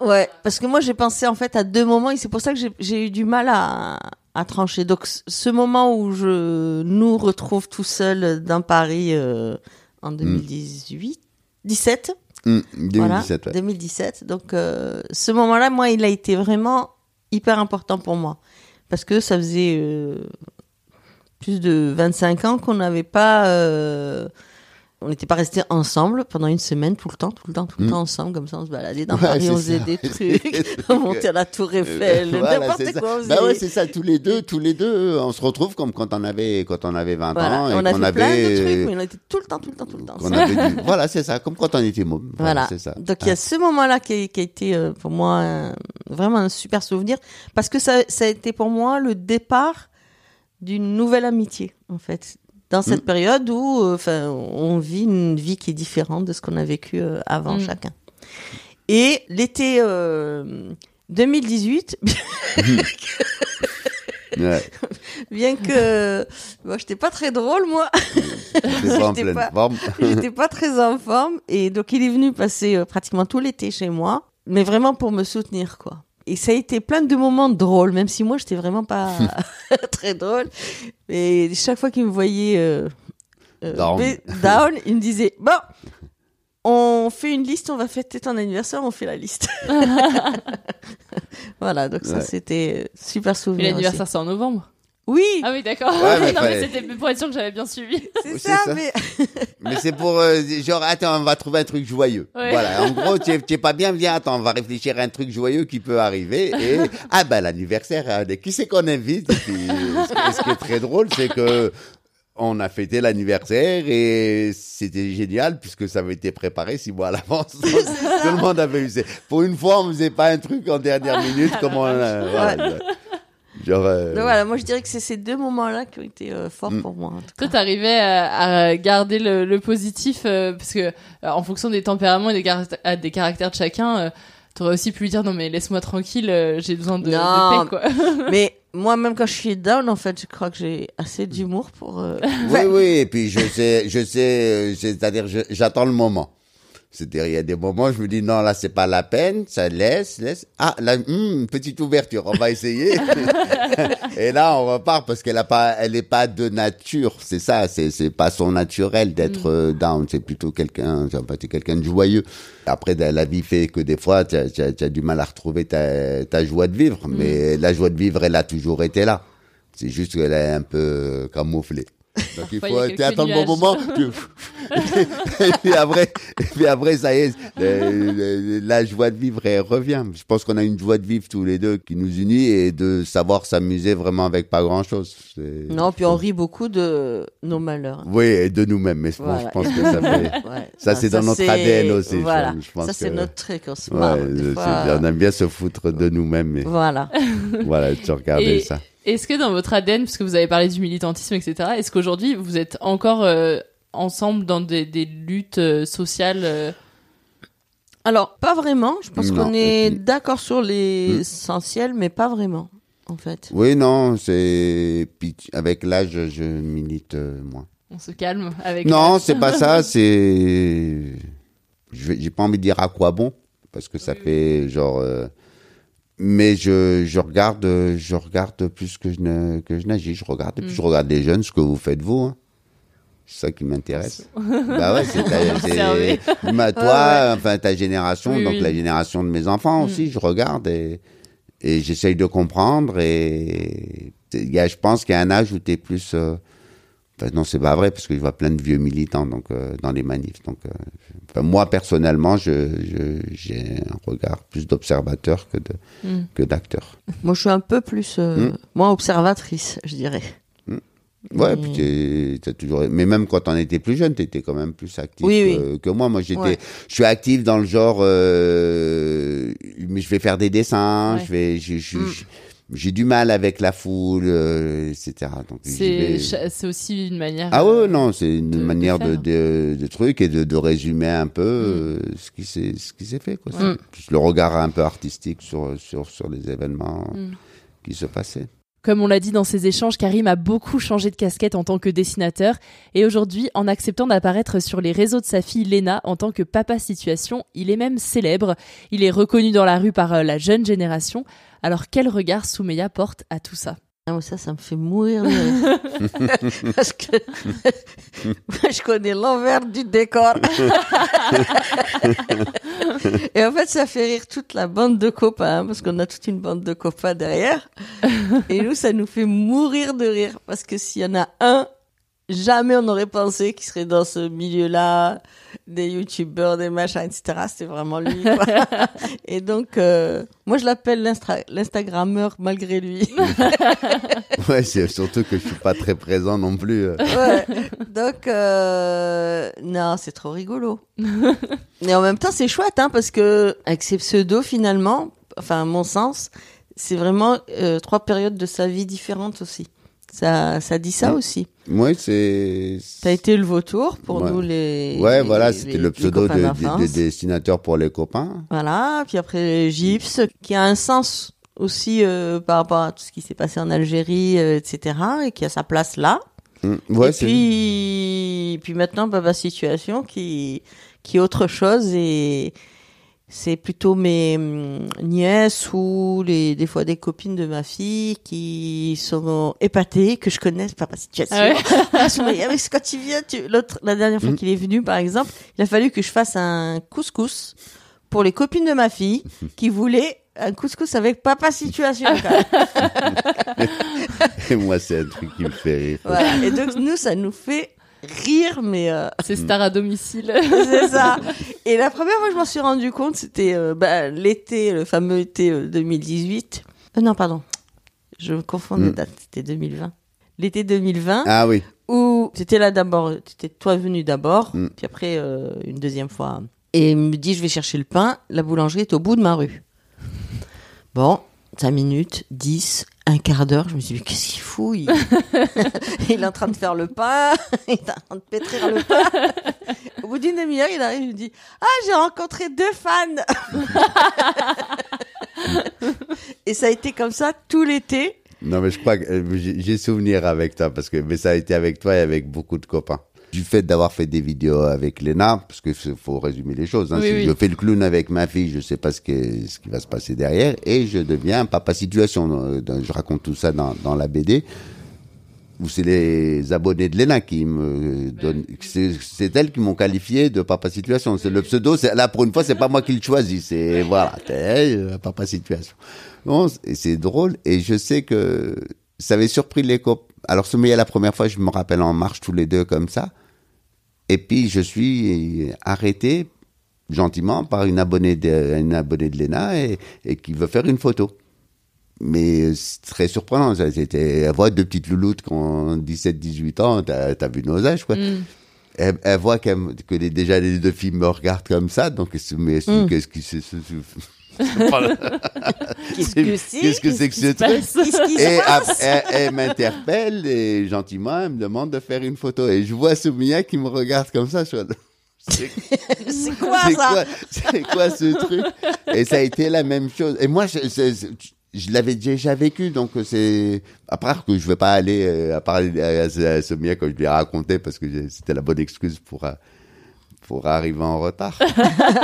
Ouais, parce que moi j'ai pensé en fait à deux moments et c'est pour ça que j'ai- eu du mal à, à trancher. Donc ce moment où je nous retrouve tout seul dans Paris euh, en 2018, 17, Hum, voilà, 2017. ouais. 2017. Donc euh, ce moment-là, moi, il a été vraiment hyper important pour moi parce que ça faisait euh, plus de 25 ans qu'on n'avait pas euh, on n'était pas restés ensemble pendant une semaine, tout le temps, tout le temps, tout le Mm. temps ensemble, comme ça, on se baladait dans Ouais, Paris, on faisait ça. des trucs, on montait à la Tour Eiffel, Voilà, n'importe quoi. on Bah ouais, c'est ça. Tous les deux, tous les deux, on se retrouve comme quand on avait, quand on avait 20 Voilà. ans et on a qu'on fait avait, plein de trucs, mais on était tout le temps, tout le temps, tout le temps. ensemble. avait du- voilà, c'est ça. Comme quand on était môme. Voilà. c'est ça. Donc il y a ce moment-là qui, a- qui a été euh, pour moi un- vraiment un super souvenir parce que ça, ça a été pour moi le départ d'une nouvelle amitié en fait. Dans cette Mm. période où euh, enfin on vit une vie qui est différente de ce qu'on a vécu euh, avant Mm. chacun. Et l'été euh, 2018, Ouais. bien que moi j'étais pas très drôle moi, pas J'étais pas- forme. j'étais pas très en forme et donc il est venu passer euh, pratiquement tout l'été chez moi, mais vraiment pour me soutenir quoi. Et ça a été plein de moments drôles, même si moi j'étais vraiment pas très drôle. Et chaque fois qu'il me voyait euh, euh, Down. il me disait bon, on fait une liste, on va fêter ton anniversaire, on fait la liste. voilà, donc ça Ouais. c'était euh, super Mais souvenir. l'anniversaire c'est en novembre. Oui, Ah oui, d'accord. Ouais, mais non, mais fallait- c'était pour être sûr que j'avais bien suivi. c'est Oui, ça, c'est ça. mais Mais c'est pour, euh, genre, attends, on va trouver un truc joyeux. Ouais. Voilà. En gros, tu es, tu es pas bien, viens, attends, on va réfléchir à un truc joyeux qui peut arriver. Et, ah ben, l'anniversaire, euh, qui c'est qu'on invite? Et puis, euh, ce, qui- ce qui est très drôle, c'est que, on a fêté l'anniversaire et c'était génial puisque ça avait été préparé six mois à l'avance. Tout le monde avait eu. Pour une fois, on faisait pas un truc en dernière minute comme on voilà, donc voilà, moi je dirais que c'est ces deux moments-là qui ont été euh, forts Mm. pour moi. en tout Toi, t'arrivais à, à garder le, le positif euh, parce que euh, en fonction des tempéraments et des, caractères- des caractères de chacun, euh, t'aurais aussi pu lui dire non mais laisse-moi tranquille, euh, j'ai besoin de, paix quoi. Mais moi, même quand je suis down, en fait, je crois que j'ai assez d'humour pour. euh, Oui, oui, et puis je sais, je sais, euh, c'est-à-dire, j'attends le moment. C'est-à-dire, il y a des moments, je me dis, non, là, c'est pas la peine, ça laisse, laisse. Ah, là, hum, petite ouverture, on va essayer. et là, on repart parce qu'elle a pas, elle est pas de nature. C'est ça, c'est, c'est pas son naturel d'être euh, down. C'est plutôt quelqu'un, c'est quelqu'un de joyeux. Après, la vie fait que des fois, tu as, du mal à retrouver ta, ta joie de vivre. Mais la joie de vivre, elle a toujours été là. C'est juste qu'elle est un peu camouflée. Donc il faut bon nuages. moment. tu- et puis après, et puis après ça y est, le- le- la joie de vivre elle revient. Je pense qu'on a une joie de vivre tous les deux qui nous unit et de savoir s'amuser vraiment avec pas grand chose. Non, puis on rit beaucoup de nos malheurs. Oui, et de nous-mêmes. Mais je pense- Voilà. je pense que ça fait, Ouais. ça c'est dans notre ADN aussi. je voilà. pense- je pense Ça, c'est que- notre truc, on se Ouais, marre des c'est- fois. on aime bien se foutre de nous-mêmes. mais Voilà. voilà, tu regardais Et ça. Est-ce que dans votre ADN, puisque vous avez parlé du militantisme, etc., est-ce qu'aujourd'hui vous êtes encore euh, ensemble dans des, des luttes euh, sociales euh, Alors, pas vraiment. Je pense qu'on est d'accord sur l'essentiel, mais pas vraiment, en fait. Oui, non, c'est puis avec l'âge, je milite euh, moins. On se calme avec. Non, c'est pas ça, c'est. J'ai pas envie de dire à quoi bon, parce que ça fait genre. Mais je, je regarde, je regarde plus que je ne, que je n'agis. Je regarde, et puis Mm. je regarde les jeunes, ce que vous faites vous. hein. C'est ça qui m'intéresse. bah ouais, c'est ta, toi, ouais. enfin ta génération, Oui, donc oui. la génération de mes enfants Mm. aussi, je regarde et, et j'essaye de comprendre et il y a, je pense qu'il y a un âge où tu es plus euh, enfin, non, c'est pas vrai parce que je vois plein de vieux militants donc euh, dans les manifs. Donc euh, enfin, moi personnellement, je je- j'ai un regard plus d'observateur que de Mm. que d'acteur. Moi, je suis un peu plus, euh, Mm. moins observatrice, je dirais. Ouais, Mais- puis t'as toujours. Mais même quand on était plus jeune, t'étais quand même plus actif Oui, que, oui. que moi. Moi, j'étais, Ouais. je suis actif dans le genre, euh, mais je vais faire des dessins, Ouais. je vais, je- je- Mm. je- j'ai du mal avec la foule, euh, etc. Donc C'est aussi une manière. Ah euh, ouais, non, c'est une de- manière de, de, de truc et de, de résumer un peu Mm. euh, ce qui s'est ce qui s'est fait. Quoi. Plus le regard un peu artistique sur sur sur les événements Mm. qui se passaient. Comme on l'a dit dans ses échanges, Karim a beaucoup changé de casquette en tant que dessinateur et aujourd'hui, en acceptant d'apparaître sur les réseaux de sa fille Léna en tant que papa situation, il est même célèbre. Il est reconnu dans la rue par euh, la jeune génération. Alors quel regard Soumeya porte à tout ça? Ah, ça, ça me fait mourir. de rire. Parce que je connais l'envers du décor. Et en fait, ça fait rire toute la bande de copains, hein, parce qu'on a toute une bande de copains derrière. Et nous, ça nous fait mourir de rire, parce que s'il y en a un, jamais on aurait pensé qu'il serait dans ce milieu-là, des youtubeurs, des machins, etc. C'était vraiment lui. quoi. Et donc, euh, moi, je l'appelle l'Instagrammeur malgré lui. Ouais, c'est surtout que je suis pas très présent non plus. ouais. Donc, euh, non, c'est trop rigolo. Mais en même temps, c'est chouette, hein, parce que avec ces pseudos, finalement, enfin, à mon sens, c'est vraiment euh, trois périodes de sa vie différentes aussi. Ça, ça dit ça aussi. Moi, c'est. T'as été le vautour pour Ouais. nous les. Ouais, les- voilà, c'était le pseudo de, de- d'enfance. de dessinateur pour les copains. Voilà, puis après Gyps, qui a un sens aussi euh, par rapport à tout ce qui s'est passé en Algérie, euh, etc., et qui a sa place là. Mm, Ouais, et puis, puis maintenant, Baba Situation, qui, qui est autre chose, et c'est plutôt mes hum, nièces ou les, des fois des copines de ma fille qui sont épatées, que je connaisse, Papa Situation. Ah ouais Ah, quand il vient, tu... l'autre, la dernière fois Mm. qu'il est venu, par exemple, il a fallu que je fasse un couscous pour les copines de ma fille qui voulaient un couscous avec Papa Situation. quand même. Et moi, c'est un truc qui me fait rire. Voilà. Et donc, nous, ça nous fait rire, mais euh, C'est star à domicile. c'est ça. Et la première fois que je m'en suis rendu compte, c'était euh, bah, l'été, le fameux été euh, 2018. Euh, non, pardon. Je confonds les Mm. dates. C'était 2020. L'été 2020, Ah oui. où t'étais là d'abord, t'étais toi venu d'abord, Mm. puis après euh, une deuxième fois. Et il me dit, je vais chercher le pain. La boulangerie est au bout de ma rue. Bon, 5 minutes, 10, un quart d'heure. Je me suis dit, mais qu'est-ce qu'il fout il... il est en train de faire le pain, il est en train de pétrir le pain. Au bout d'une demi-heure, il arrive, il me dit, ah, j'ai rencontré deux fans. Et ça a été comme ça tout l'été. Non, mais je crois que euh, j'ai j'ai souvenir avec toi parce que mais ça a été avec toi et avec beaucoup de copains. Du fait d'avoir fait des vidéos avec Léna, parce que faut résumer les choses. Hein, Oui, si oui. je fais le clown avec ma fille, je sais pas ce qui, ce qui va se passer derrière, et je deviens un papa situation. Euh, Je raconte tout ça dans, dans la BD. Où c'est les abonnés de Léna qui me donnent. C'est elles qui m'ont qualifié de papa situation. C'est le pseudo. c'est- Là, pour une fois, c'est pas moi qui le choisis. C'est voilà, euh, papa situation. Bon, et c'est drôle. Et je sais que ça avait surpris les copains. Alors, Sommeil, la première fois, je me rappelle en marche tous les deux comme ça. Et puis, je suis arrêté gentiment par une abonnée de, une abonnée de Léna et, et qui veut faire une photo. Mais c'est très surprenant. ça, C'était, elle voit deux petites louloutes qui ont 17, 18 ans. T'as, t'as vu nos âges, quoi. Mm. Elle, elle voit que les, déjà les deux filles me regardent comme ça. Donc, dit, Mm. qu'est-ce qui c'est, ce- ce- Qu'est-ce que c'est? Qu'est-ce que c'est que ce truc? Et elle, elle m'interpelle et gentiment, elle me demande de faire une photo. Et je vois Soumia qui me regarde comme ça. Je C'est quoi ça? c'est quoi ce truc? Et ça a été la même chose. Et moi, je, l'avais déjà vécu, donc c'est à part que je vais pas aller euh, à parler à, à, à Soumia quand je lui ai raconté parce que c'était la bonne excuse pour euh, pour arriver en retard.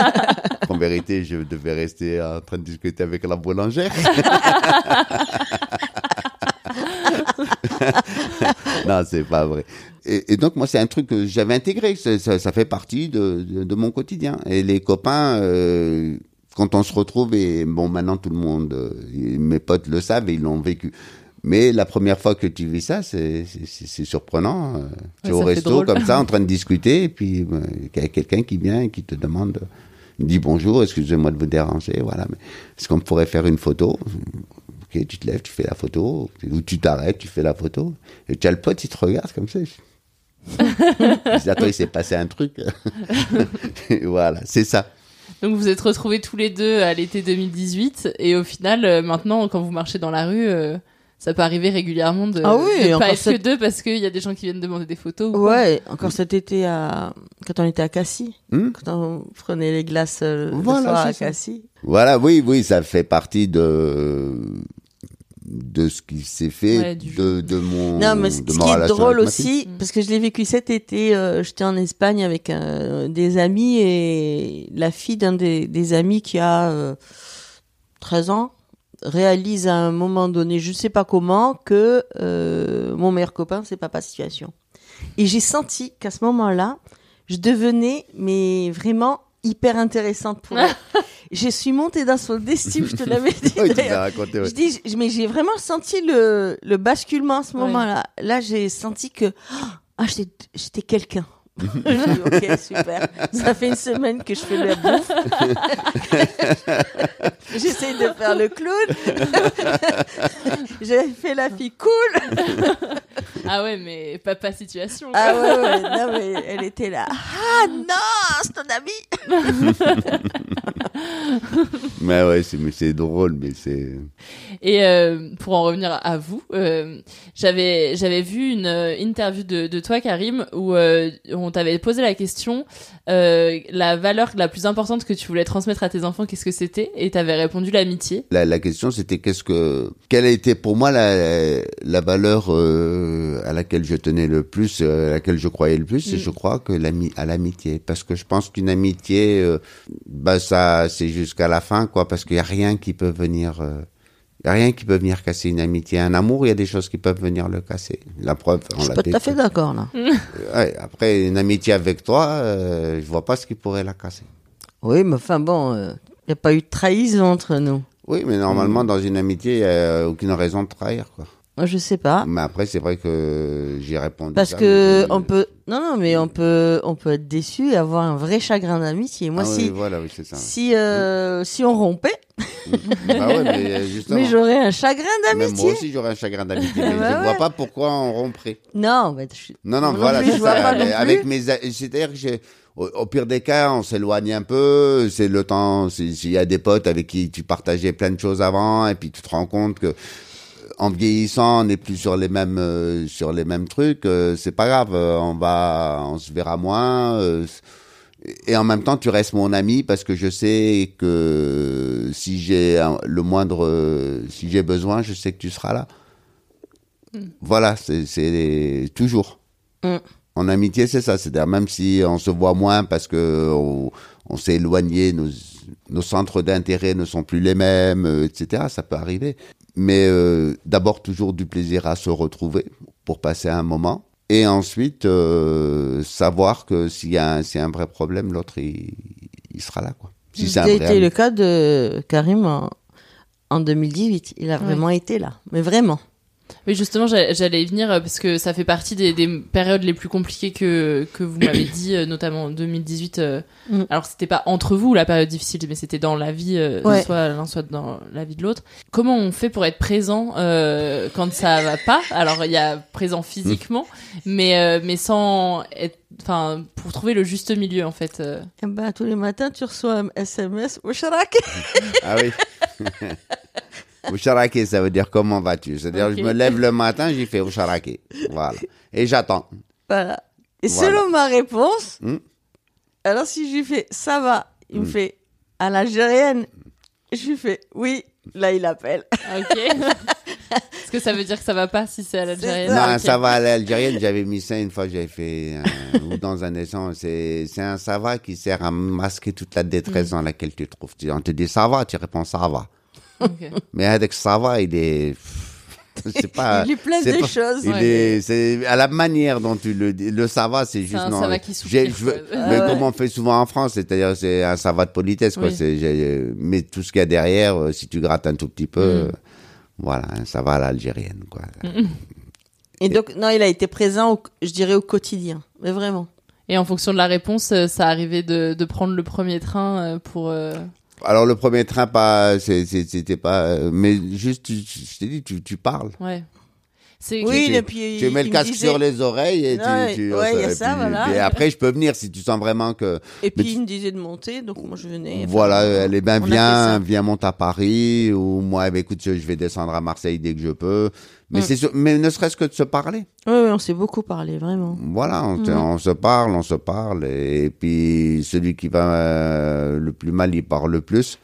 en vérité, je devais rester en train de discuter avec la boulangère. non, c'est pas vrai. Et, et donc, moi, c'est un truc que j'avais intégré. Ça, fait partie de, de, de mon quotidien. Et les copains, euh, quand on se retrouve, et bon, maintenant, tout le monde, euh, mes potes le savent et ils l'ont vécu. Mais la première fois que tu vis ça, c'est surprenant. Euh, Tu es Ouais, au resto drôle. comme ça, en train de discuter, et puis euh, il y a quelqu'un qui vient et qui te demande, il dit bonjour, excusez-moi de vous déranger, voilà. Est-ce qu'on pourrait faire une photo? Ok, tu te lèves, tu fais la photo, ou tu t'arrêtes, tu fais la photo. Et tu as le pote, il te regarde comme ça. Attends, il s'est passé un truc. Voilà, c'est ça. Donc vous êtes retrouvés tous les deux à l'été 2018 et au final, euh, maintenant, quand vous marchez dans la rue, euh, ça peut arriver régulièrement de, Ah oui, de pas être que deux parce qu'il y a des gens qui viennent demander des photos. ou quoi. Ouais, encore cet été à quand on était à Cassis, Hmm quand on prenait les glaces euh, le Voilà, soir à. Cassis. Voilà, oui, oui, ça fait partie de de ce qui s'est fait Ouais, du de, de mon Non, mais ce de ce ma qui est drôle aussi, parce que je l'ai vécu cet été, euh, j'étais en Espagne avec euh, des amis et la fille d'un des, des amis qui a euh, 13 ans réalise à un moment donné, je sais pas comment, que euh, mon meilleur copain, c'est papa situation. Et j'ai senti qu'à ce moment-là, je devenais, mais vraiment hyper intéressante pour elle. je suis montée dans son estime, je te l'avais dit. Oui, tu raconté, ouais. Je dis, mais j'ai vraiment senti le, le basculement à ce moment-là. Là, j'ai senti que ah, j'étais j'étais quelqu'un. Je dis, ok, super. Ça fait une semaine que je fais la bouffe. J'essaye de faire le clown. J'ai fait la fille cool. Ah ouais, mais papa situation. quoi. Ah ouais, ouais, non, mais elle était là. Ah non, c'est ton ami. Mais ouais, c'est mais c'est drôle, mais c'est Et euh, pour en revenir à vous, euh, j'avais j'avais vu une euh, interview de, de toi, Karim, où euh, on t'avait posé la question euh, la valeur la plus importante que tu voulais transmettre à tes enfants, qu'est-ce que c'était? Et t'avais répondu l'amitié. la, la question c'était qu'est-ce que quelle a été pour moi la la valeur euh, à laquelle je tenais le plus, euh, à laquelle je croyais le plus, Mm. et je crois que l'ami à l'amitié parce que je pense qu'une amitié euh, bah ça c'est jusqu'à la fin quoi parce qu'il y a rien qui peut venir euh, il y a rien qui peut venir casser une amitié. Un amour, il y a des choses qui peuvent venir le casser. La preuve, on Je suis pas tout à fait d'accord, là. Ouais, après, une amitié avec toi, euh, je vois pas ce qui pourrait la casser. Oui, mais enfin bon, il n'y a pas eu de trahison entre nous. Oui, mais normalement, dans une amitié, il n'y a aucune raison de trahir, quoi. Moi, je sais pas. Mais après, c'est vrai que j'ai répondu. Parce que on peut, non, non, mais on peut, on peut être déçu et avoir un vrai chagrin d'amitié. Moi, Ah oui, si, voilà, oui, c'est ça. si, euh, si on rompait, Bah ouais, mais euh, justement. mais j'aurais un chagrin Même moi d'amitié. aussi, j'aurais un chagrin d'amitié. mais Bah je ouais. vois pas pourquoi on romprait. Non, mais je- Non, non, moi voilà, plus, c'est je vois ça. pas non Avec plus. mes, c'est-à-dire que j'ai, au, pire des cas, on s'éloigne un peu. C'est le temps. S'il y a des potes avec qui tu partageais plein de choses avant, et puis tu te rends compte que, en vieillissant, on n'est plus sur les mêmes, euh, sur les mêmes trucs. euh, c'est pas grave. euh, on va, on se verra moins. euh, et en même temps, tu restes mon ami parce que je sais que si j'ai le moindre, si j'ai besoin, je sais que tu seras là. Mm. Voilà, c'est- toujours. Mm. En amitié, c'est ça. C'est-à-dire, même si on se voit moins parce que on, on s'est éloigné, nos, nos centres d'intérêt ne sont plus les mêmes, etc. Ça peut arriver. Mais euh, d'abord, toujours du plaisir à se retrouver pour passer un moment. Et ensuite, euh, savoir que s'il y, a un- s'il y a un vrai problème, l'autre, il, il sera là. Quoi. Si vrai le cas de Karim en, en 2018. Il a vraiment été là. Mais vraiment. Oui, justement, j'a- j'allais y venir euh, parce que ça fait partie des, des périodes les plus compliquées que, que vous m'avez dit, euh, notamment en 2018. euh, Mm. Alors, c'était pas entre vous la période difficile, mais c'était dans la vie, Ouais. soit l'un, soit dans la vie de l'autre. Comment on fait pour être présent euh, quand ça va pas? Alors, il y a présent physiquement, mais, euh, mais sans être. Enfin, pour trouver le juste milieu, en fait. euh. Eh ben, tous les matins, tu reçois un SMS. Oucharak Ah oui. Oucharake, ça veut dire comment vas-tu? C'est-à-dire, je me lève le matin, j'ai fait Oucharake. Voilà. Et j'attends. Voilà. Et Voilà. selon ma réponse, Hmm? alors si je lui fais ça va, il me Hmm. fait à l'algérienne. Je lui fais oui, là il appelle. Ok. Est-ce que ça veut dire que ça va pas si c'est à l'algérienne? Non, Ok. ça va à l'algérienne, j'avais mis ça une fois, j'avais fait, euh, ou dans un essence, c'est, c'est un ça va qui sert à masquer toute la détresse Mm. dans laquelle tu te trouves. Tu- On te dit ça va, tu réponds ça va. Mais avec ça va, il est, c'est pas, Il est plein de pas- choses. Il Ouais. est, c'est à la manière dont tu le dis. Le ça va, c'est juste un non. ça va qui je veux- quoi. mais ouais. comme on fait souvent en France, c'est-à-dire c'est un ça va de politesse, quoi. Oui. C'est, j'ai- mais tout ce qu'il y a derrière, euh, si tu grattes un tout petit peu, Mm. euh, voilà, un ça va à l'algérienne, quoi. Et donc non, il a été présent, au- je dirais au quotidien, mais vraiment. Et en fonction de la réponse, euh, ça arrivait de, de prendre le premier train euh, pour. euh, Alors le premier train, pas, c'est- c'est- c'était pas, euh, mais juste, je t'ai dit, tu, tu parles. Ouais. C'est Oui, tu, et puis tu mets il le me casque disait- sur les oreilles et Ouais, tu, tu ouais, il y a et ça, puis- voilà. puis après, je peux venir si tu sens vraiment que. Et puis tu- il me disait de monter, donc moi je venais. Enfin, Voilà, elle est bien, viens, viens monter à Paris, ou moi, eh ben, écoute, je vais descendre à Marseille dès que je peux. Mais Mm. c'est, mais ne serait-ce que de se parler. Oui, oui, on s'est beaucoup parlé, vraiment. Voilà, on, Mhm. on se parle, on se parle, et puis celui qui va euh, le plus mal, il parle le plus,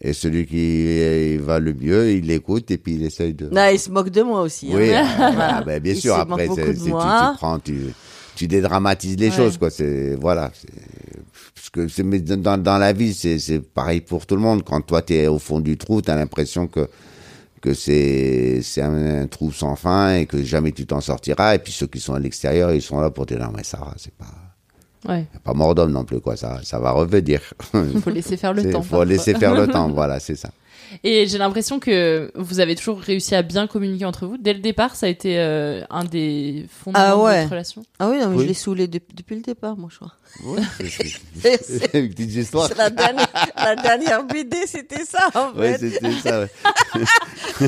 et celui qui va le mieux, il écoute, et puis il essaye de. Là, il se moque de moi aussi. hein. Oui, Voilà. ah, ben, bien Il sûr. Après, c'est, tu, tu prends, tu, tu dédramatises les Ouais. choses, quoi. C'est voilà. Parce que c'est, mais dans, dans la vie, c'est, c'est pareil pour tout le monde. Quand toi, t'es au fond du trou, t'as l'impression que que c'est c'est un, un trou sans fin et que jamais tu t'en sortiras. Et puis ceux qui sont à l'extérieur, ils sont là pour te dire non mais ça c'est pas Ouais. pas mort d'homme non plus quoi. Ça ça va revenir. Faut laisser faire le temps, Faut parfois. laisser faire le temps. Voilà, c'est ça. Et j'ai l'impression que vous avez toujours réussi à bien communiquer entre vous. Dès le départ, ça a été euh, un des fondements Ah de votre relation. Ah oui, non, mais Oui. je l'ai saoulé de- depuis le départ, moi, je crois. Ouais, c'est- une petite histoire. La dernière, la dernière BD, c'était ça, en Ouais, fait. c'était ça. Ouais.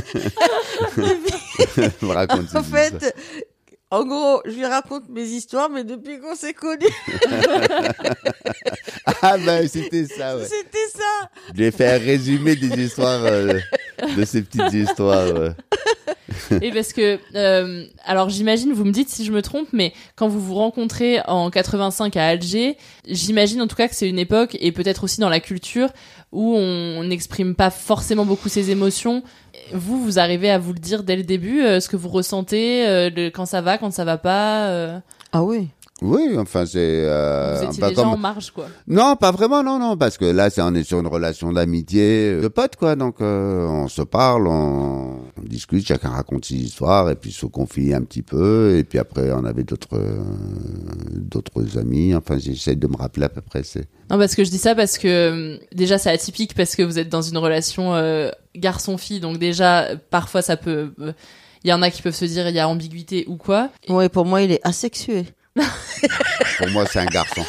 Me raconte en fait. En gros, je lui raconte mes histoires, mais depuis qu'on s'est connus, Ah ben c'était ça. Ouais. c'était ça. Je lui ai fait un résumé des histoires, euh, de ces petites histoires. euh. Et parce que, euh, alors j'imagine, vous me dites si je me trompe, mais quand vous vous rencontrez en 85 à Alger, j'imagine en tout cas que c'est une époque, et peut-être aussi dans la culture, où on n'exprime pas forcément beaucoup ses émotions. Vous, vous arrivez à vous le dire dès le début, euh, ce que vous ressentez, euh, quand ça va, quand ça va pas. euh, Ah oui. Oui, enfin c'est. Euh, vous étiez bah, déjà comme- en marge, quoi. Non, pas vraiment, non, non, parce que là, c'est on est sur une relation d'amitié, de potes, quoi. Donc, euh, on se parle, on, on discute, chacun raconte ses histoires, et puis se confie un petit peu, et puis après, on avait d'autres, euh, d'autres amis. Enfin, j'essaie de me rappeler à peu près. C'est. Non, parce que je dis ça parce que euh, déjà c'est atypique parce que vous êtes dans une relation euh, garçon-fille, donc déjà parfois ça peut. euh, Il y en a qui peuvent se dire il y a ambiguïté ou quoi. Oui, pour moi, il est asexué. Pour moi, c'est un garçon.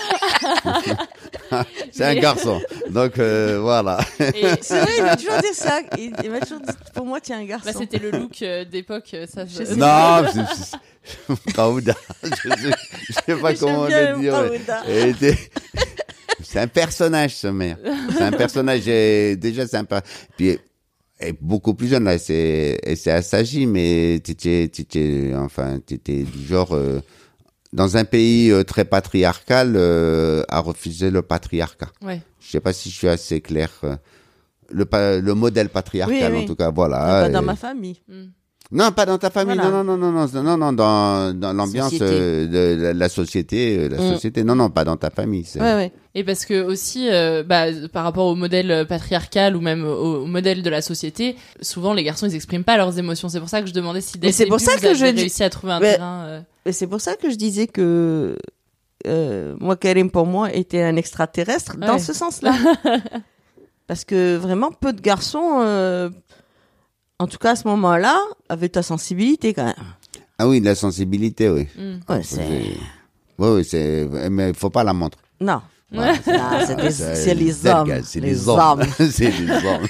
c'est un garçon. Donc euh, voilà. C'est vrai, il m'a toujours dit ça. Il, il m'a toujours dit, pour moi, tu es un garçon. Bah, c'était le look euh, d'époque, euh, ça. Je. Non, Raouda. Je sais, je sais pas comment bien le dire. C'est un personnage, ce mère. C'est un personnage. et déjà, c'est un Puis, est beaucoup plus jeune, là. C'est, et c'est assagi, mais t'étais, t'étais, enfin, t'étais du genre, euh, dans un pays euh, très patriarcal, euh, à refuser le patriarcat. Ouais. Je sais pas si je suis assez clair. euh, Le, pa- le modèle patriarcal, Oui, oui. en tout cas, voilà. Ah, bah, dans et- ma famille. Mm. Non, pas dans ta famille. Voilà. Non, non, non, non, non, non, non, dans, dans l'ambiance euh, de la, la société, euh, la Mm. société. Non, non, pas dans ta famille. c'est- Ouais, ouais. Et parce que aussi, euh, bah, par rapport au modèle patriarcal ou même au, au modèle de la société, souvent les garçons ils expriment pas leurs émotions. C'est pour ça que je demandais si dès Mais c'est pour ça que dis- réussi à trouver un Mais- terrain. euh, Et c'est pour ça que je disais que euh, moi, Karim, pour moi, était un extraterrestre dans ce sens-là. Parce que vraiment, peu de garçons, euh, en tout cas à ce moment-là, avaient ta sensibilité quand même. Ah oui, la sensibilité, oui. hmm. Ouais, c'est... Oui, oui, c'est. Mais il faut pas la montrer. Non. C'est des- Ça, c'est les hommes. gars, C'est Les hommes. hommes. c'est les hommes.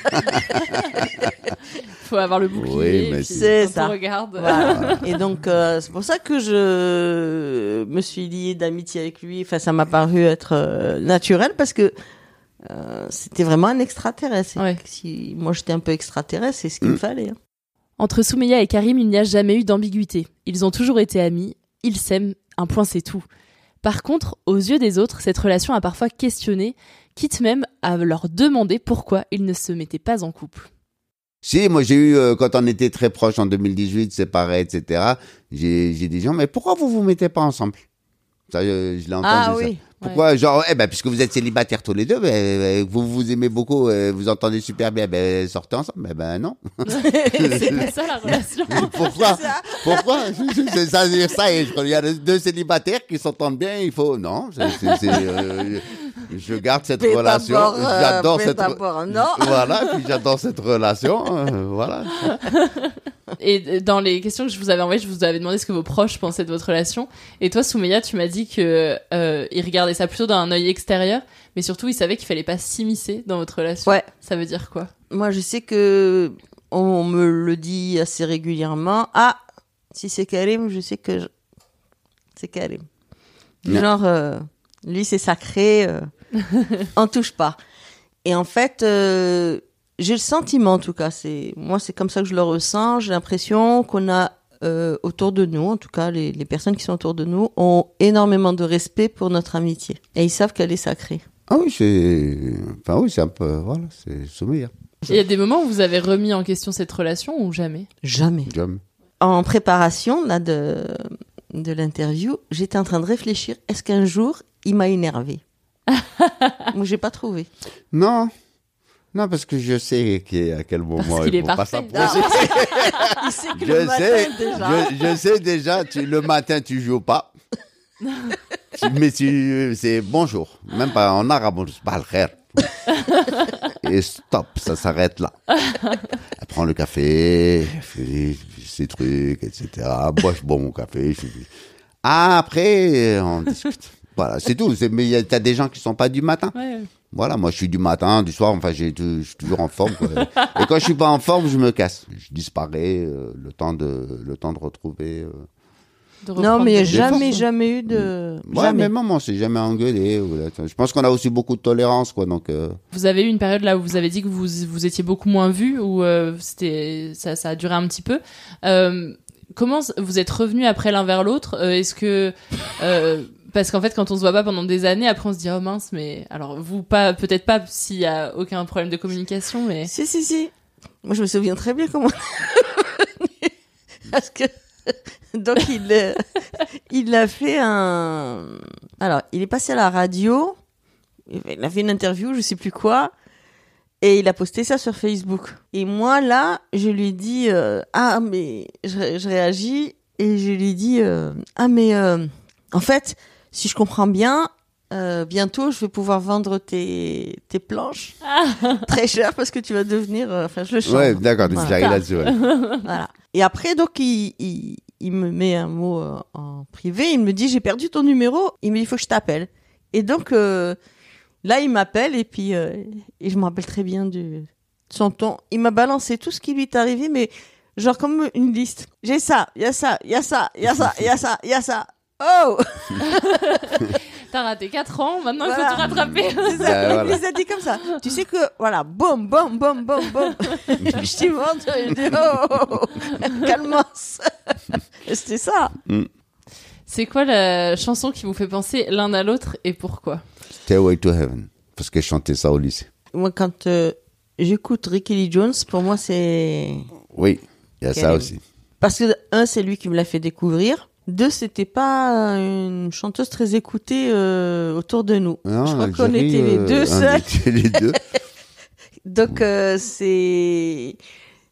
Faut avoir le bouclier. Oui, mais c'est ça. On regarde. Voilà. Et donc, euh, c'est pour ça que je me suis liée d'amitié avec lui. Enfin, ça m'a paru être euh, naturel parce que euh, c'était vraiment un extraterrestre. Si moi j'étais un peu extraterrestre, c'est ce qu'il me fallait. hein. Entre Soumeya et Karim, il n'y a jamais eu d'ambiguïté. Ils ont toujours été amis, ils s'aiment, un point c'est tout. Par contre, aux yeux des autres, cette relation a parfois questionné, quitte même à leur demander pourquoi ils ne se mettaient pas en couple. Si, moi j'ai eu, euh, quand on était très proches en 2018, séparés, etc., j'ai des gens, mais pourquoi vous vous mettez pas ensemble? Ça, je, je l'ai entendu. Ah ça. Pourquoi Genre, eh ben, puisque vous êtes célibataires tous les deux, ben, ben, vous vous aimez beaucoup, euh, vous entendez super bien, ben, sortez ensemble. Ben, ben non. c'est pas ça la relation. Pourquoi Pourquoi C'est ça, c'est ça. et je- Il y a deux célibataires qui s'entendent bien. Il faut non. c'est, euh, je garde cette relation. euh, J'adore cette. non. Voilà. Puis j'adore cette relation. euh, voilà. Et dans les questions que je vous avais envoyées, je vous avais demandé ce que vos proches pensaient de votre relation. Et toi, Soumeya, tu m'as dit que euh, il regardait ça plutôt d'un œil extérieur, mais surtout il savait qu'il fallait pas s'immiscer dans votre relation. Ouais. Ça veut dire quoi? Moi, je sais que on me le dit assez régulièrement. Ah, si c'est Karim, je sais que je- c'est Karim. Genre, euh, lui, c'est sacré, euh, on touche pas. Et en fait, euh, j'ai le sentiment, en tout cas, c'est moi, c'est comme ça que je le ressens. J'ai l'impression qu'on a euh, autour de nous, en tout cas, les, les personnes qui sont autour de nous, ont énormément de respect pour notre amitié. Et ils savent qu'elle est sacrée. Ah oui, c'est. Enfin oui, c'est un peu. Voilà, c'est sommeil. Il y a des moments où vous avez remis en question cette relation ou jamais? Jamais. Jamais. en préparation là, de, de l'interview, j'étais en train de réfléchir est-ce qu'un jour il m'a énervé Moi, j'ai pas trouvé. Non. Non, parce que je sais qui- à quel moment qu'il il est faut pas s'approcher. il sait que je le matin, sais, déjà. Je, je sais déjà, tu, le matin, tu joues pas. Tu- mais tu, c'est bonjour. Même pas en arabe, on dit pas le khair. Et stop, ça s'arrête là. Elle prend le café, elle fait ses trucs, etc. Moi, je bois mon café. Je. Ah, après, on discute. Voilà, c'est tout. Mais il y a- t'as des gens qui sont pas du matin. Ouais. Voilà, moi je suis du matin, du soir, enfin je suis toujours en forme. quoi. Et quand je suis pas en forme, je me casse, je disparais, euh, le temps de le temps de retrouver. euh. Non, mais il n'y a jamais, forces. jamais eu de. Ouais, jamais. mais maman, on s'est jamais engueulé. Je pense qu'on a aussi beaucoup de tolérance, quoi. Donc, euh, Vous avez eu une période là où vous avez dit que vous, vous étiez beaucoup moins vu, ou euh, c'était ça, ça a duré un petit peu. Euh, comment vous êtes revenus après l'un vers l'autre Euh, Est-ce que euh, parce qu'en fait quand on se voit pas pendant des années, après on se dit oh mince, mais alors vous pas peut-être pas s'il y a aucun problème de communication, mais Si, si, si. Moi, je me souviens très bien comment. Parce que. Donc, il, euh, il a fait un. Alors, il est passé à la radio. Il a fait une interview, je sais plus quoi. Et il a posté ça sur Facebook. Et moi, là, je lui ai dit euh, Ah, mais. Je, je réagis. Et je lui ai dit euh, Ah, mais. euh, en fait, si je comprends bien. Euh, bientôt, je vais pouvoir vendre tes, tes planches très cher parce que tu vas devenir. euh, Enfin, je le chante. Ouais, d'accord, tu arrives là-dessus, ouais. voilà. Et après, donc, il, il, il me met un mot euh, en privé. Il me dit J'ai perdu ton numéro. Il me dit Il faut que je t'appelle. Et donc, euh, là, il m'appelle et puis euh, et je me rappelle très bien du, de son ton. Il m'a balancé tout ce qui lui est arrivé, mais genre comme une liste. J'ai ça, il y a ça, il y a ça, il y a ça, il y a ça, il y a ça. Oh t'as raté 4 ans, maintenant il Voilà. faut te rattraper. C'est ça, Ben, voilà. il les a dit comme ça. Tu sais que, voilà, boum, boum, boum, boum, boum. je t'y montre, je dis, oh, oh, oh, calmos. C'était ça. C'est quoi la chanson qui vous fait penser l'un à l'autre et pourquoi? Stairway to Heaven, parce que je chantais ça au lycée. Moi, quand euh, j'écoute Ricky Lee Jones, pour moi, c'est. Oui, il y a ça aussi. Parce que, un, c'est lui qui me l'a fait découvrir. Deux, c'était pas une chanteuse très écoutée euh, autour de nous. Non, Je crois qu'on était les euh, deux seuls. était les deux. Donc, euh, c'est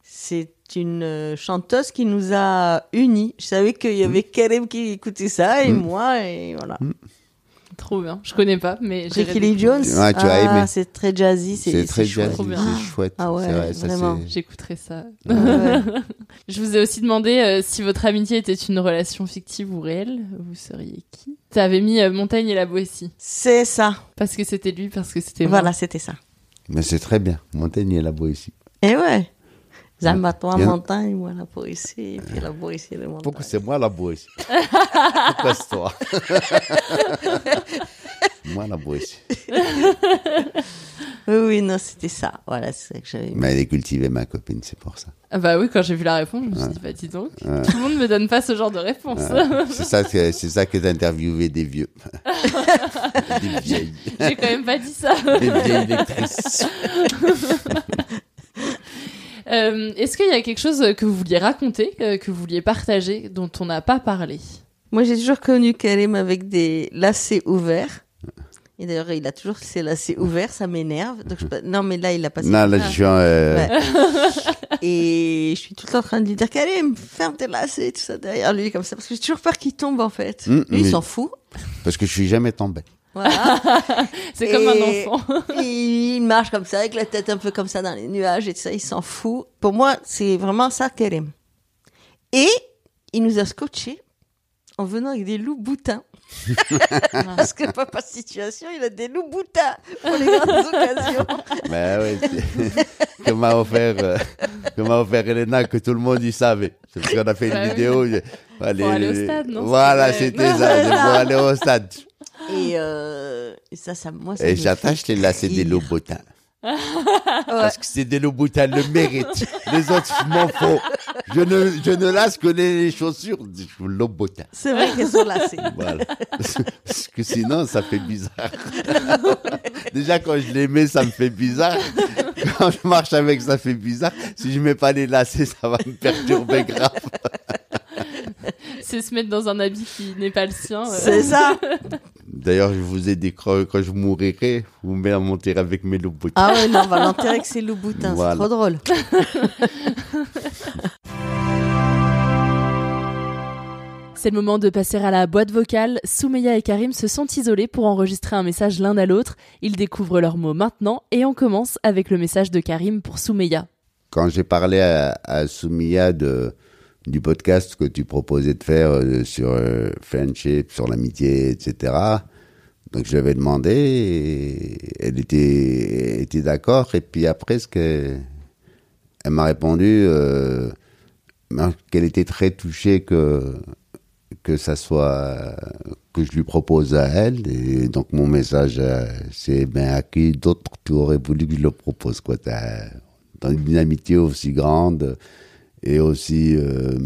c'est une chanteuse qui nous a unis. Je savais qu'il y avait Karim qui écoutait ça et Mm. moi, et voilà. Trop bien. Je connais pas, mais j'ai Ricky Lee Jones. Ouais, tu as ah, aimé. c'est très jazzy. C'est très jazzy, Trop bien. c'est chouette. Ah ouais, c'est vrai, vraiment. J'écouterai ça. Ah ouais. Je vous ai aussi demandé euh, si votre amitié était une relation fictive ou réelle. Vous seriez qui? T'avais mis euh, Montagne et la Boétie. C'est ça. Parce que c'était lui, parce que c'était moi. Voilà, c'était ça. Mais c'est très bien. Montaigne est là-bas ici. Et ouais. Zamba-toi, Bien. montagne, moi la Boétie, et puis la Boétie, les montagnes. Pourquoi c'est moi là-bas ici Pourquoi c'est toi Moi là-bas ici. Oui, oui, non, c'était ça. Voilà, c'est ça que j'avais. Mais elle est cultivée, ma copine, c'est pour ça. Ah bah oui, quand j'ai vu la réponse, je me suis dit, bah dis donc, Ouais. tout le monde me donne pas ce genre de réponse. Ouais. C'est ça que c'est ça que d'interviewer des vieux. des vieilles. J'ai quand même pas dit ça. Des vieilles lectrices. Euh, Est-ce qu'il y a quelque chose que vous vouliez raconter, euh, que vous vouliez partager, dont on n'a pas parlé? Moi, j'ai toujours connu Karim avec des lacets ouverts. Et d'ailleurs, il a toujours ses lacets ouverts, ça m'énerve. Donc, je... peux- Non, mais là, il a passé. Non, là, je suis en, euh, Ouais. Et je suis tout le temps en train de lui dire Karim, ferme tes lacets, tout ça derrière lui, comme ça. Parce que j'ai toujours peur qu'il tombe, en fait. Lui, il mais- s'en fout. Parce que je suis jamais tombé. Voilà. C'est comme un enfant. il marche comme ça, avec la tête un peu comme ça dans les nuages et tout ça, il s'en fout. Pour moi, c'est vraiment ça Karim. Et il nous a scotché en venant avec des loups boutins. Parce que papa situation, il a des loups boutins pour les grandes occasions. Mais oui, c'est- que m'a offert, euh, que m'a offert Elena, que tout le monde y savait. C'est parce qu'on a fait une Bah vidéo. aller au stade, non Voilà, C'était- ça, pour aller au stade. Et, euh, et ça, ça, moi, ça Et j'attache les lacets des rire. Louboutins. Parce que c'est des Louboutins, le mérite. Les autres, je m'en fous. Je ne, je ne lasse que les chaussures des Louboutins. C'est vrai qu'elles sont lacées. Voilà. Parce que sinon, ça fait bizarre. Déjà, quand je les mets, ça me fait bizarre. Quand je marche avec, ça fait bizarre. Si je mets pas les lacets, ça va me perturber grave. C'est se mettre dans un habit qui n'est pas le sien. euh. C'est ça. D'ailleurs, je vous ai dit que quand je mourirai, vous me monter avec mes Louboutins. Ah ouais, non, on va l'enterrer avec ses loups boutins. Voilà. C'est trop drôle. C'est le moment de passer à la boîte vocale. Soumeya et Karim se sont isolés pour enregistrer un message l'un à l'autre. Ils découvrent leurs mots maintenant et on commence avec le message de Karim pour Soumeya. quand j'ai parlé à, à Soumia de, du podcast que tu proposais de faire euh, sur euh, friendship, sur l'amitié, etc., donc je lui avais demandé, et elle était, était d'accord, et puis après, ce elle m'a répondu euh, ben, qu'elle était très touchée que, que ça soit, que je lui propose à elle, et donc mon message, c'est, ben, à qui d'autre tu aurais voulu que je le propose, quoi, dans une amitié aussi grande et aussi euh,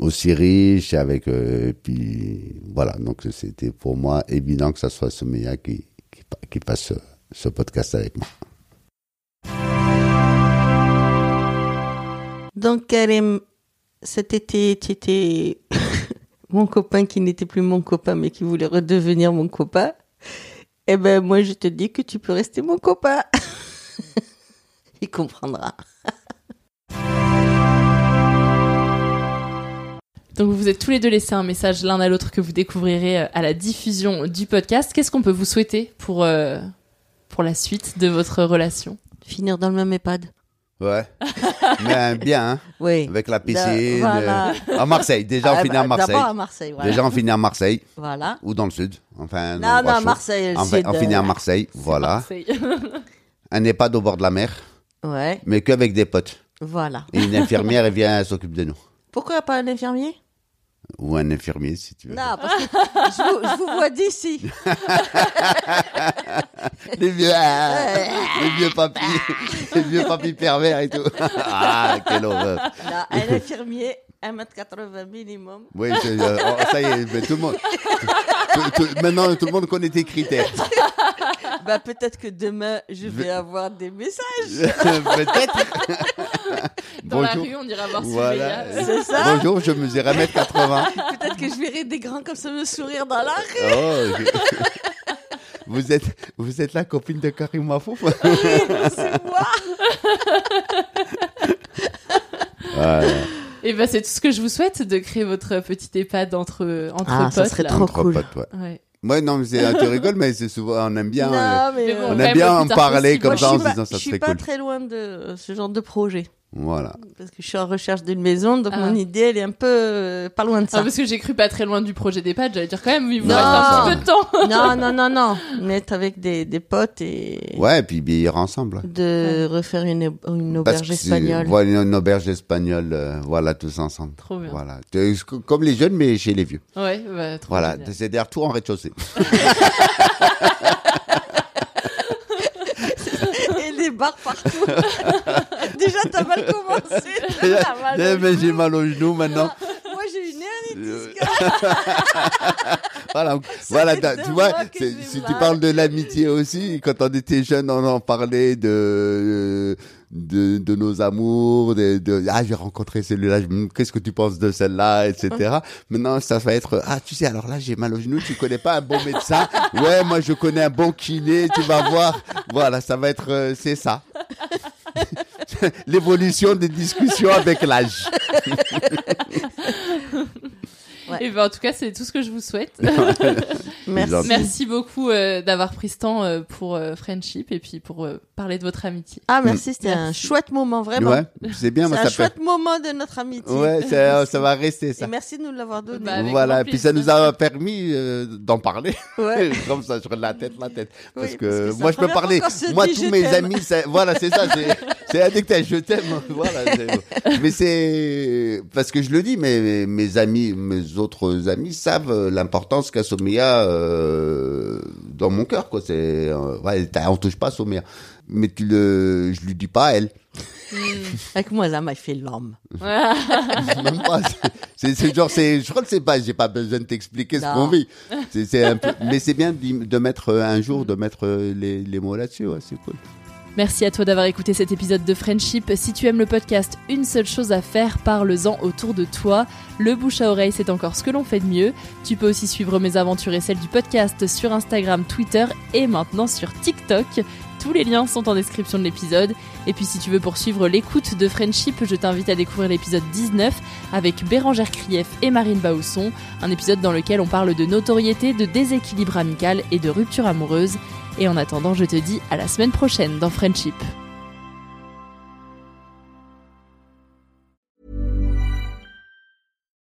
aussi riche avec euh, et puis voilà donc c'était pour moi évident que ça soit Soumia qui qui, pa- qui passe ce, ce podcast avec moi Donc, Karim, cet été, tu étais mon copain qui n'était plus mon copain, mais qui voulait redevenir mon copain. Eh ben, moi, je te dis que tu peux rester mon copain. Il comprendra. Donc vous vous êtes tous les deux laissé un message l'un à l'autre que vous découvrirez euh, à la diffusion du podcast. Qu'est-ce qu'on peut vous souhaiter pour, euh, pour la suite de votre relation? Finir dans le même EHPAD. ouais mais hein, bien hein, Oui. avec la piscine voilà. euh, à Marseille déjà on Ah, finit bah, à Marseille d'abord à Marseille, voilà. déjà on finit à Marseille Voilà. ou dans le sud enfin Non, non. Marseille, le enfin, sud, on finit à euh, Marseille voilà Marseille. un EHPAD au bord de la mer Ouais. mais qu'avec des potes Voilà. et une infirmière elle vient s'occupe de nous Pourquoi pas un infirmier? Ou un infirmier si tu veux Non, parce que je vous, je vous vois d'ici. les vieux, ah, les vieux papis, les vieux papis pervers et tout. Ah, quelle horreur. Là, un infirmier, 1m80 minimum. Oui, euh, oh, ça y est, mais tout le monde. tout- tout- maintenant, tout le monde connaît tes critères. Bah, peut-être que demain, je vais avoir des messages. Peut-être. Dans la rue, on ira voir Voilà. C'est ça Bonjour, je mesure 1m80. Peut-être que je verrai des grands comme ça me sourire dans la rue. Oh, vous, êtes, vous êtes la copine de Karim Mafouf? C'est moi. Voilà. Et ben c'est tout ce que je vous souhaite de créer votre petite EHPAD entre entre Ah, potes. ça serait là. trop Entre cool. potes, ouais. Ouais. Ouais, non, mais c'est, tu rigoles, mais c'est souvent, on aime bien, Non, euh, mais on quand aime bien en parler comme ça en se disant ça je suis serait pas cool. très loin de euh, ce genre de projet. Voilà. Parce que je suis en recherche d'une maison, donc Ah. mon idée, elle est un peu euh, pas loin de Ah, ça. parce que j'ai cru pas très loin du projet d'EHPAD, j'allais dire quand même, il vous Non. reste un petit peu de temps. non, non, non, non. Mettre avec des, des potes et Ouais, et puis vieillir ensemble. de refaire une, une Parce auberge que c'est- espagnole. Voilà, une auberge espagnole, euh, voilà, tous ensemble. Trop bien. Voilà. C'est Comme les jeunes, mais chez les vieux. Ouais, bah, trop Voilà, génial. c'est-à-dire tout en rez-de-chaussée. Et des bars partout. Déjà, t'as mal commencé. T'as mal Eh au ben, j'ai genou. mal au genou maintenant. Moi, j'ai une hernie Euh, voilà, voilà fait t'as- deux tu vois, mois que c'est- j'ai si tu mal. parles de l'amitié aussi, quand on était jeunes, on en parlait de, de, de nos amours, de, de ah, j'ai rencontré celui-là, je- hum, qu'est-ce que tu penses de celle-là, etc. Maintenant, ça va être, ah, tu sais, alors là, j'ai mal au genou, tu connais pas un bon médecin? Ouais, moi, je connais un bon kiné, tu vas voir. Voilà, ça va être, euh, c'est ça. L'évolution des discussions avec l'âge. Et ben, en tout cas, c'est tout ce que je vous souhaite. Merci. Merci beaucoup euh, d'avoir pris ce temps euh, pour euh, Friendship et puis pour euh, parler de votre amitié. Ah, merci, c'était un chouette moment, vraiment. Ouais, c'est bien, moi, C'est un ça peut- chouette moment de notre amitié. Ouais, ça, ça va rester, ça. Et merci de nous l'avoir donné. Bah, avec voilà, grand puis ça plaisir. nous a permis euh, d'en parler. Ouais. Comme ça, sur la tête, la tête. Parce Oui, que, parce que c'est moi, la je peux première parler. fois qu'on se Moi, dit tous mes t'aime. amis, c'est- voilà, c'est ça. c'est- C'est je t'aime. Voilà. c'est- Mais c'est. Parce que je le dis, mais mes amis, mes autres amis savent euh, l'importance qu'a Somia euh, dans mon cœur, quoi. C'est. euh, ouais, on touche pas Somia. Mais tu le. Je lui dis pas à elle. Avec moi, là, m'a fait l'homme. Même pas. C'est genre, c'est, je crois que c'est pas, j'ai pas besoin de t'expliquer ce qu'on vit. C'est, c'est un peu, mais c'est bien de, de mettre un jour, de mettre les, les mots là-dessus, ouais, c'est cool. Merci à toi d'avoir écouté cet épisode de Friendship. Si tu aimes le podcast, une seule chose à faire, parle-en autour de toi. Le bouche à oreille, c'est encore ce que l'on fait de mieux. Tu peux aussi suivre mes aventures et celles du podcast sur Instagram, Twitter et maintenant sur TikTok. Tous les liens sont en description de l'épisode. Et puis si tu veux poursuivre l'écoute de Friendship, je t'invite à découvrir l'épisode 19 avec Bérangère Krief et Marine Bausson, un épisode dans lequel on parle de notoriété, de déséquilibre amical et de rupture amoureuse. Et en attendant, je te dis à la semaine prochaine dans Friendship.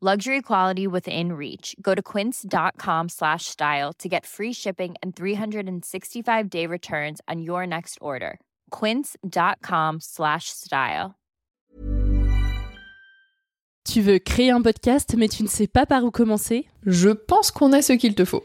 Luxury quality within reach. Go to quince.com slash style to get free shipping and 365 day returns on your next order. Quince.com slash style. Tu veux créer un podcast mais tu ne sais pas par où commencer? Je pense qu'on a ce qu'il te faut.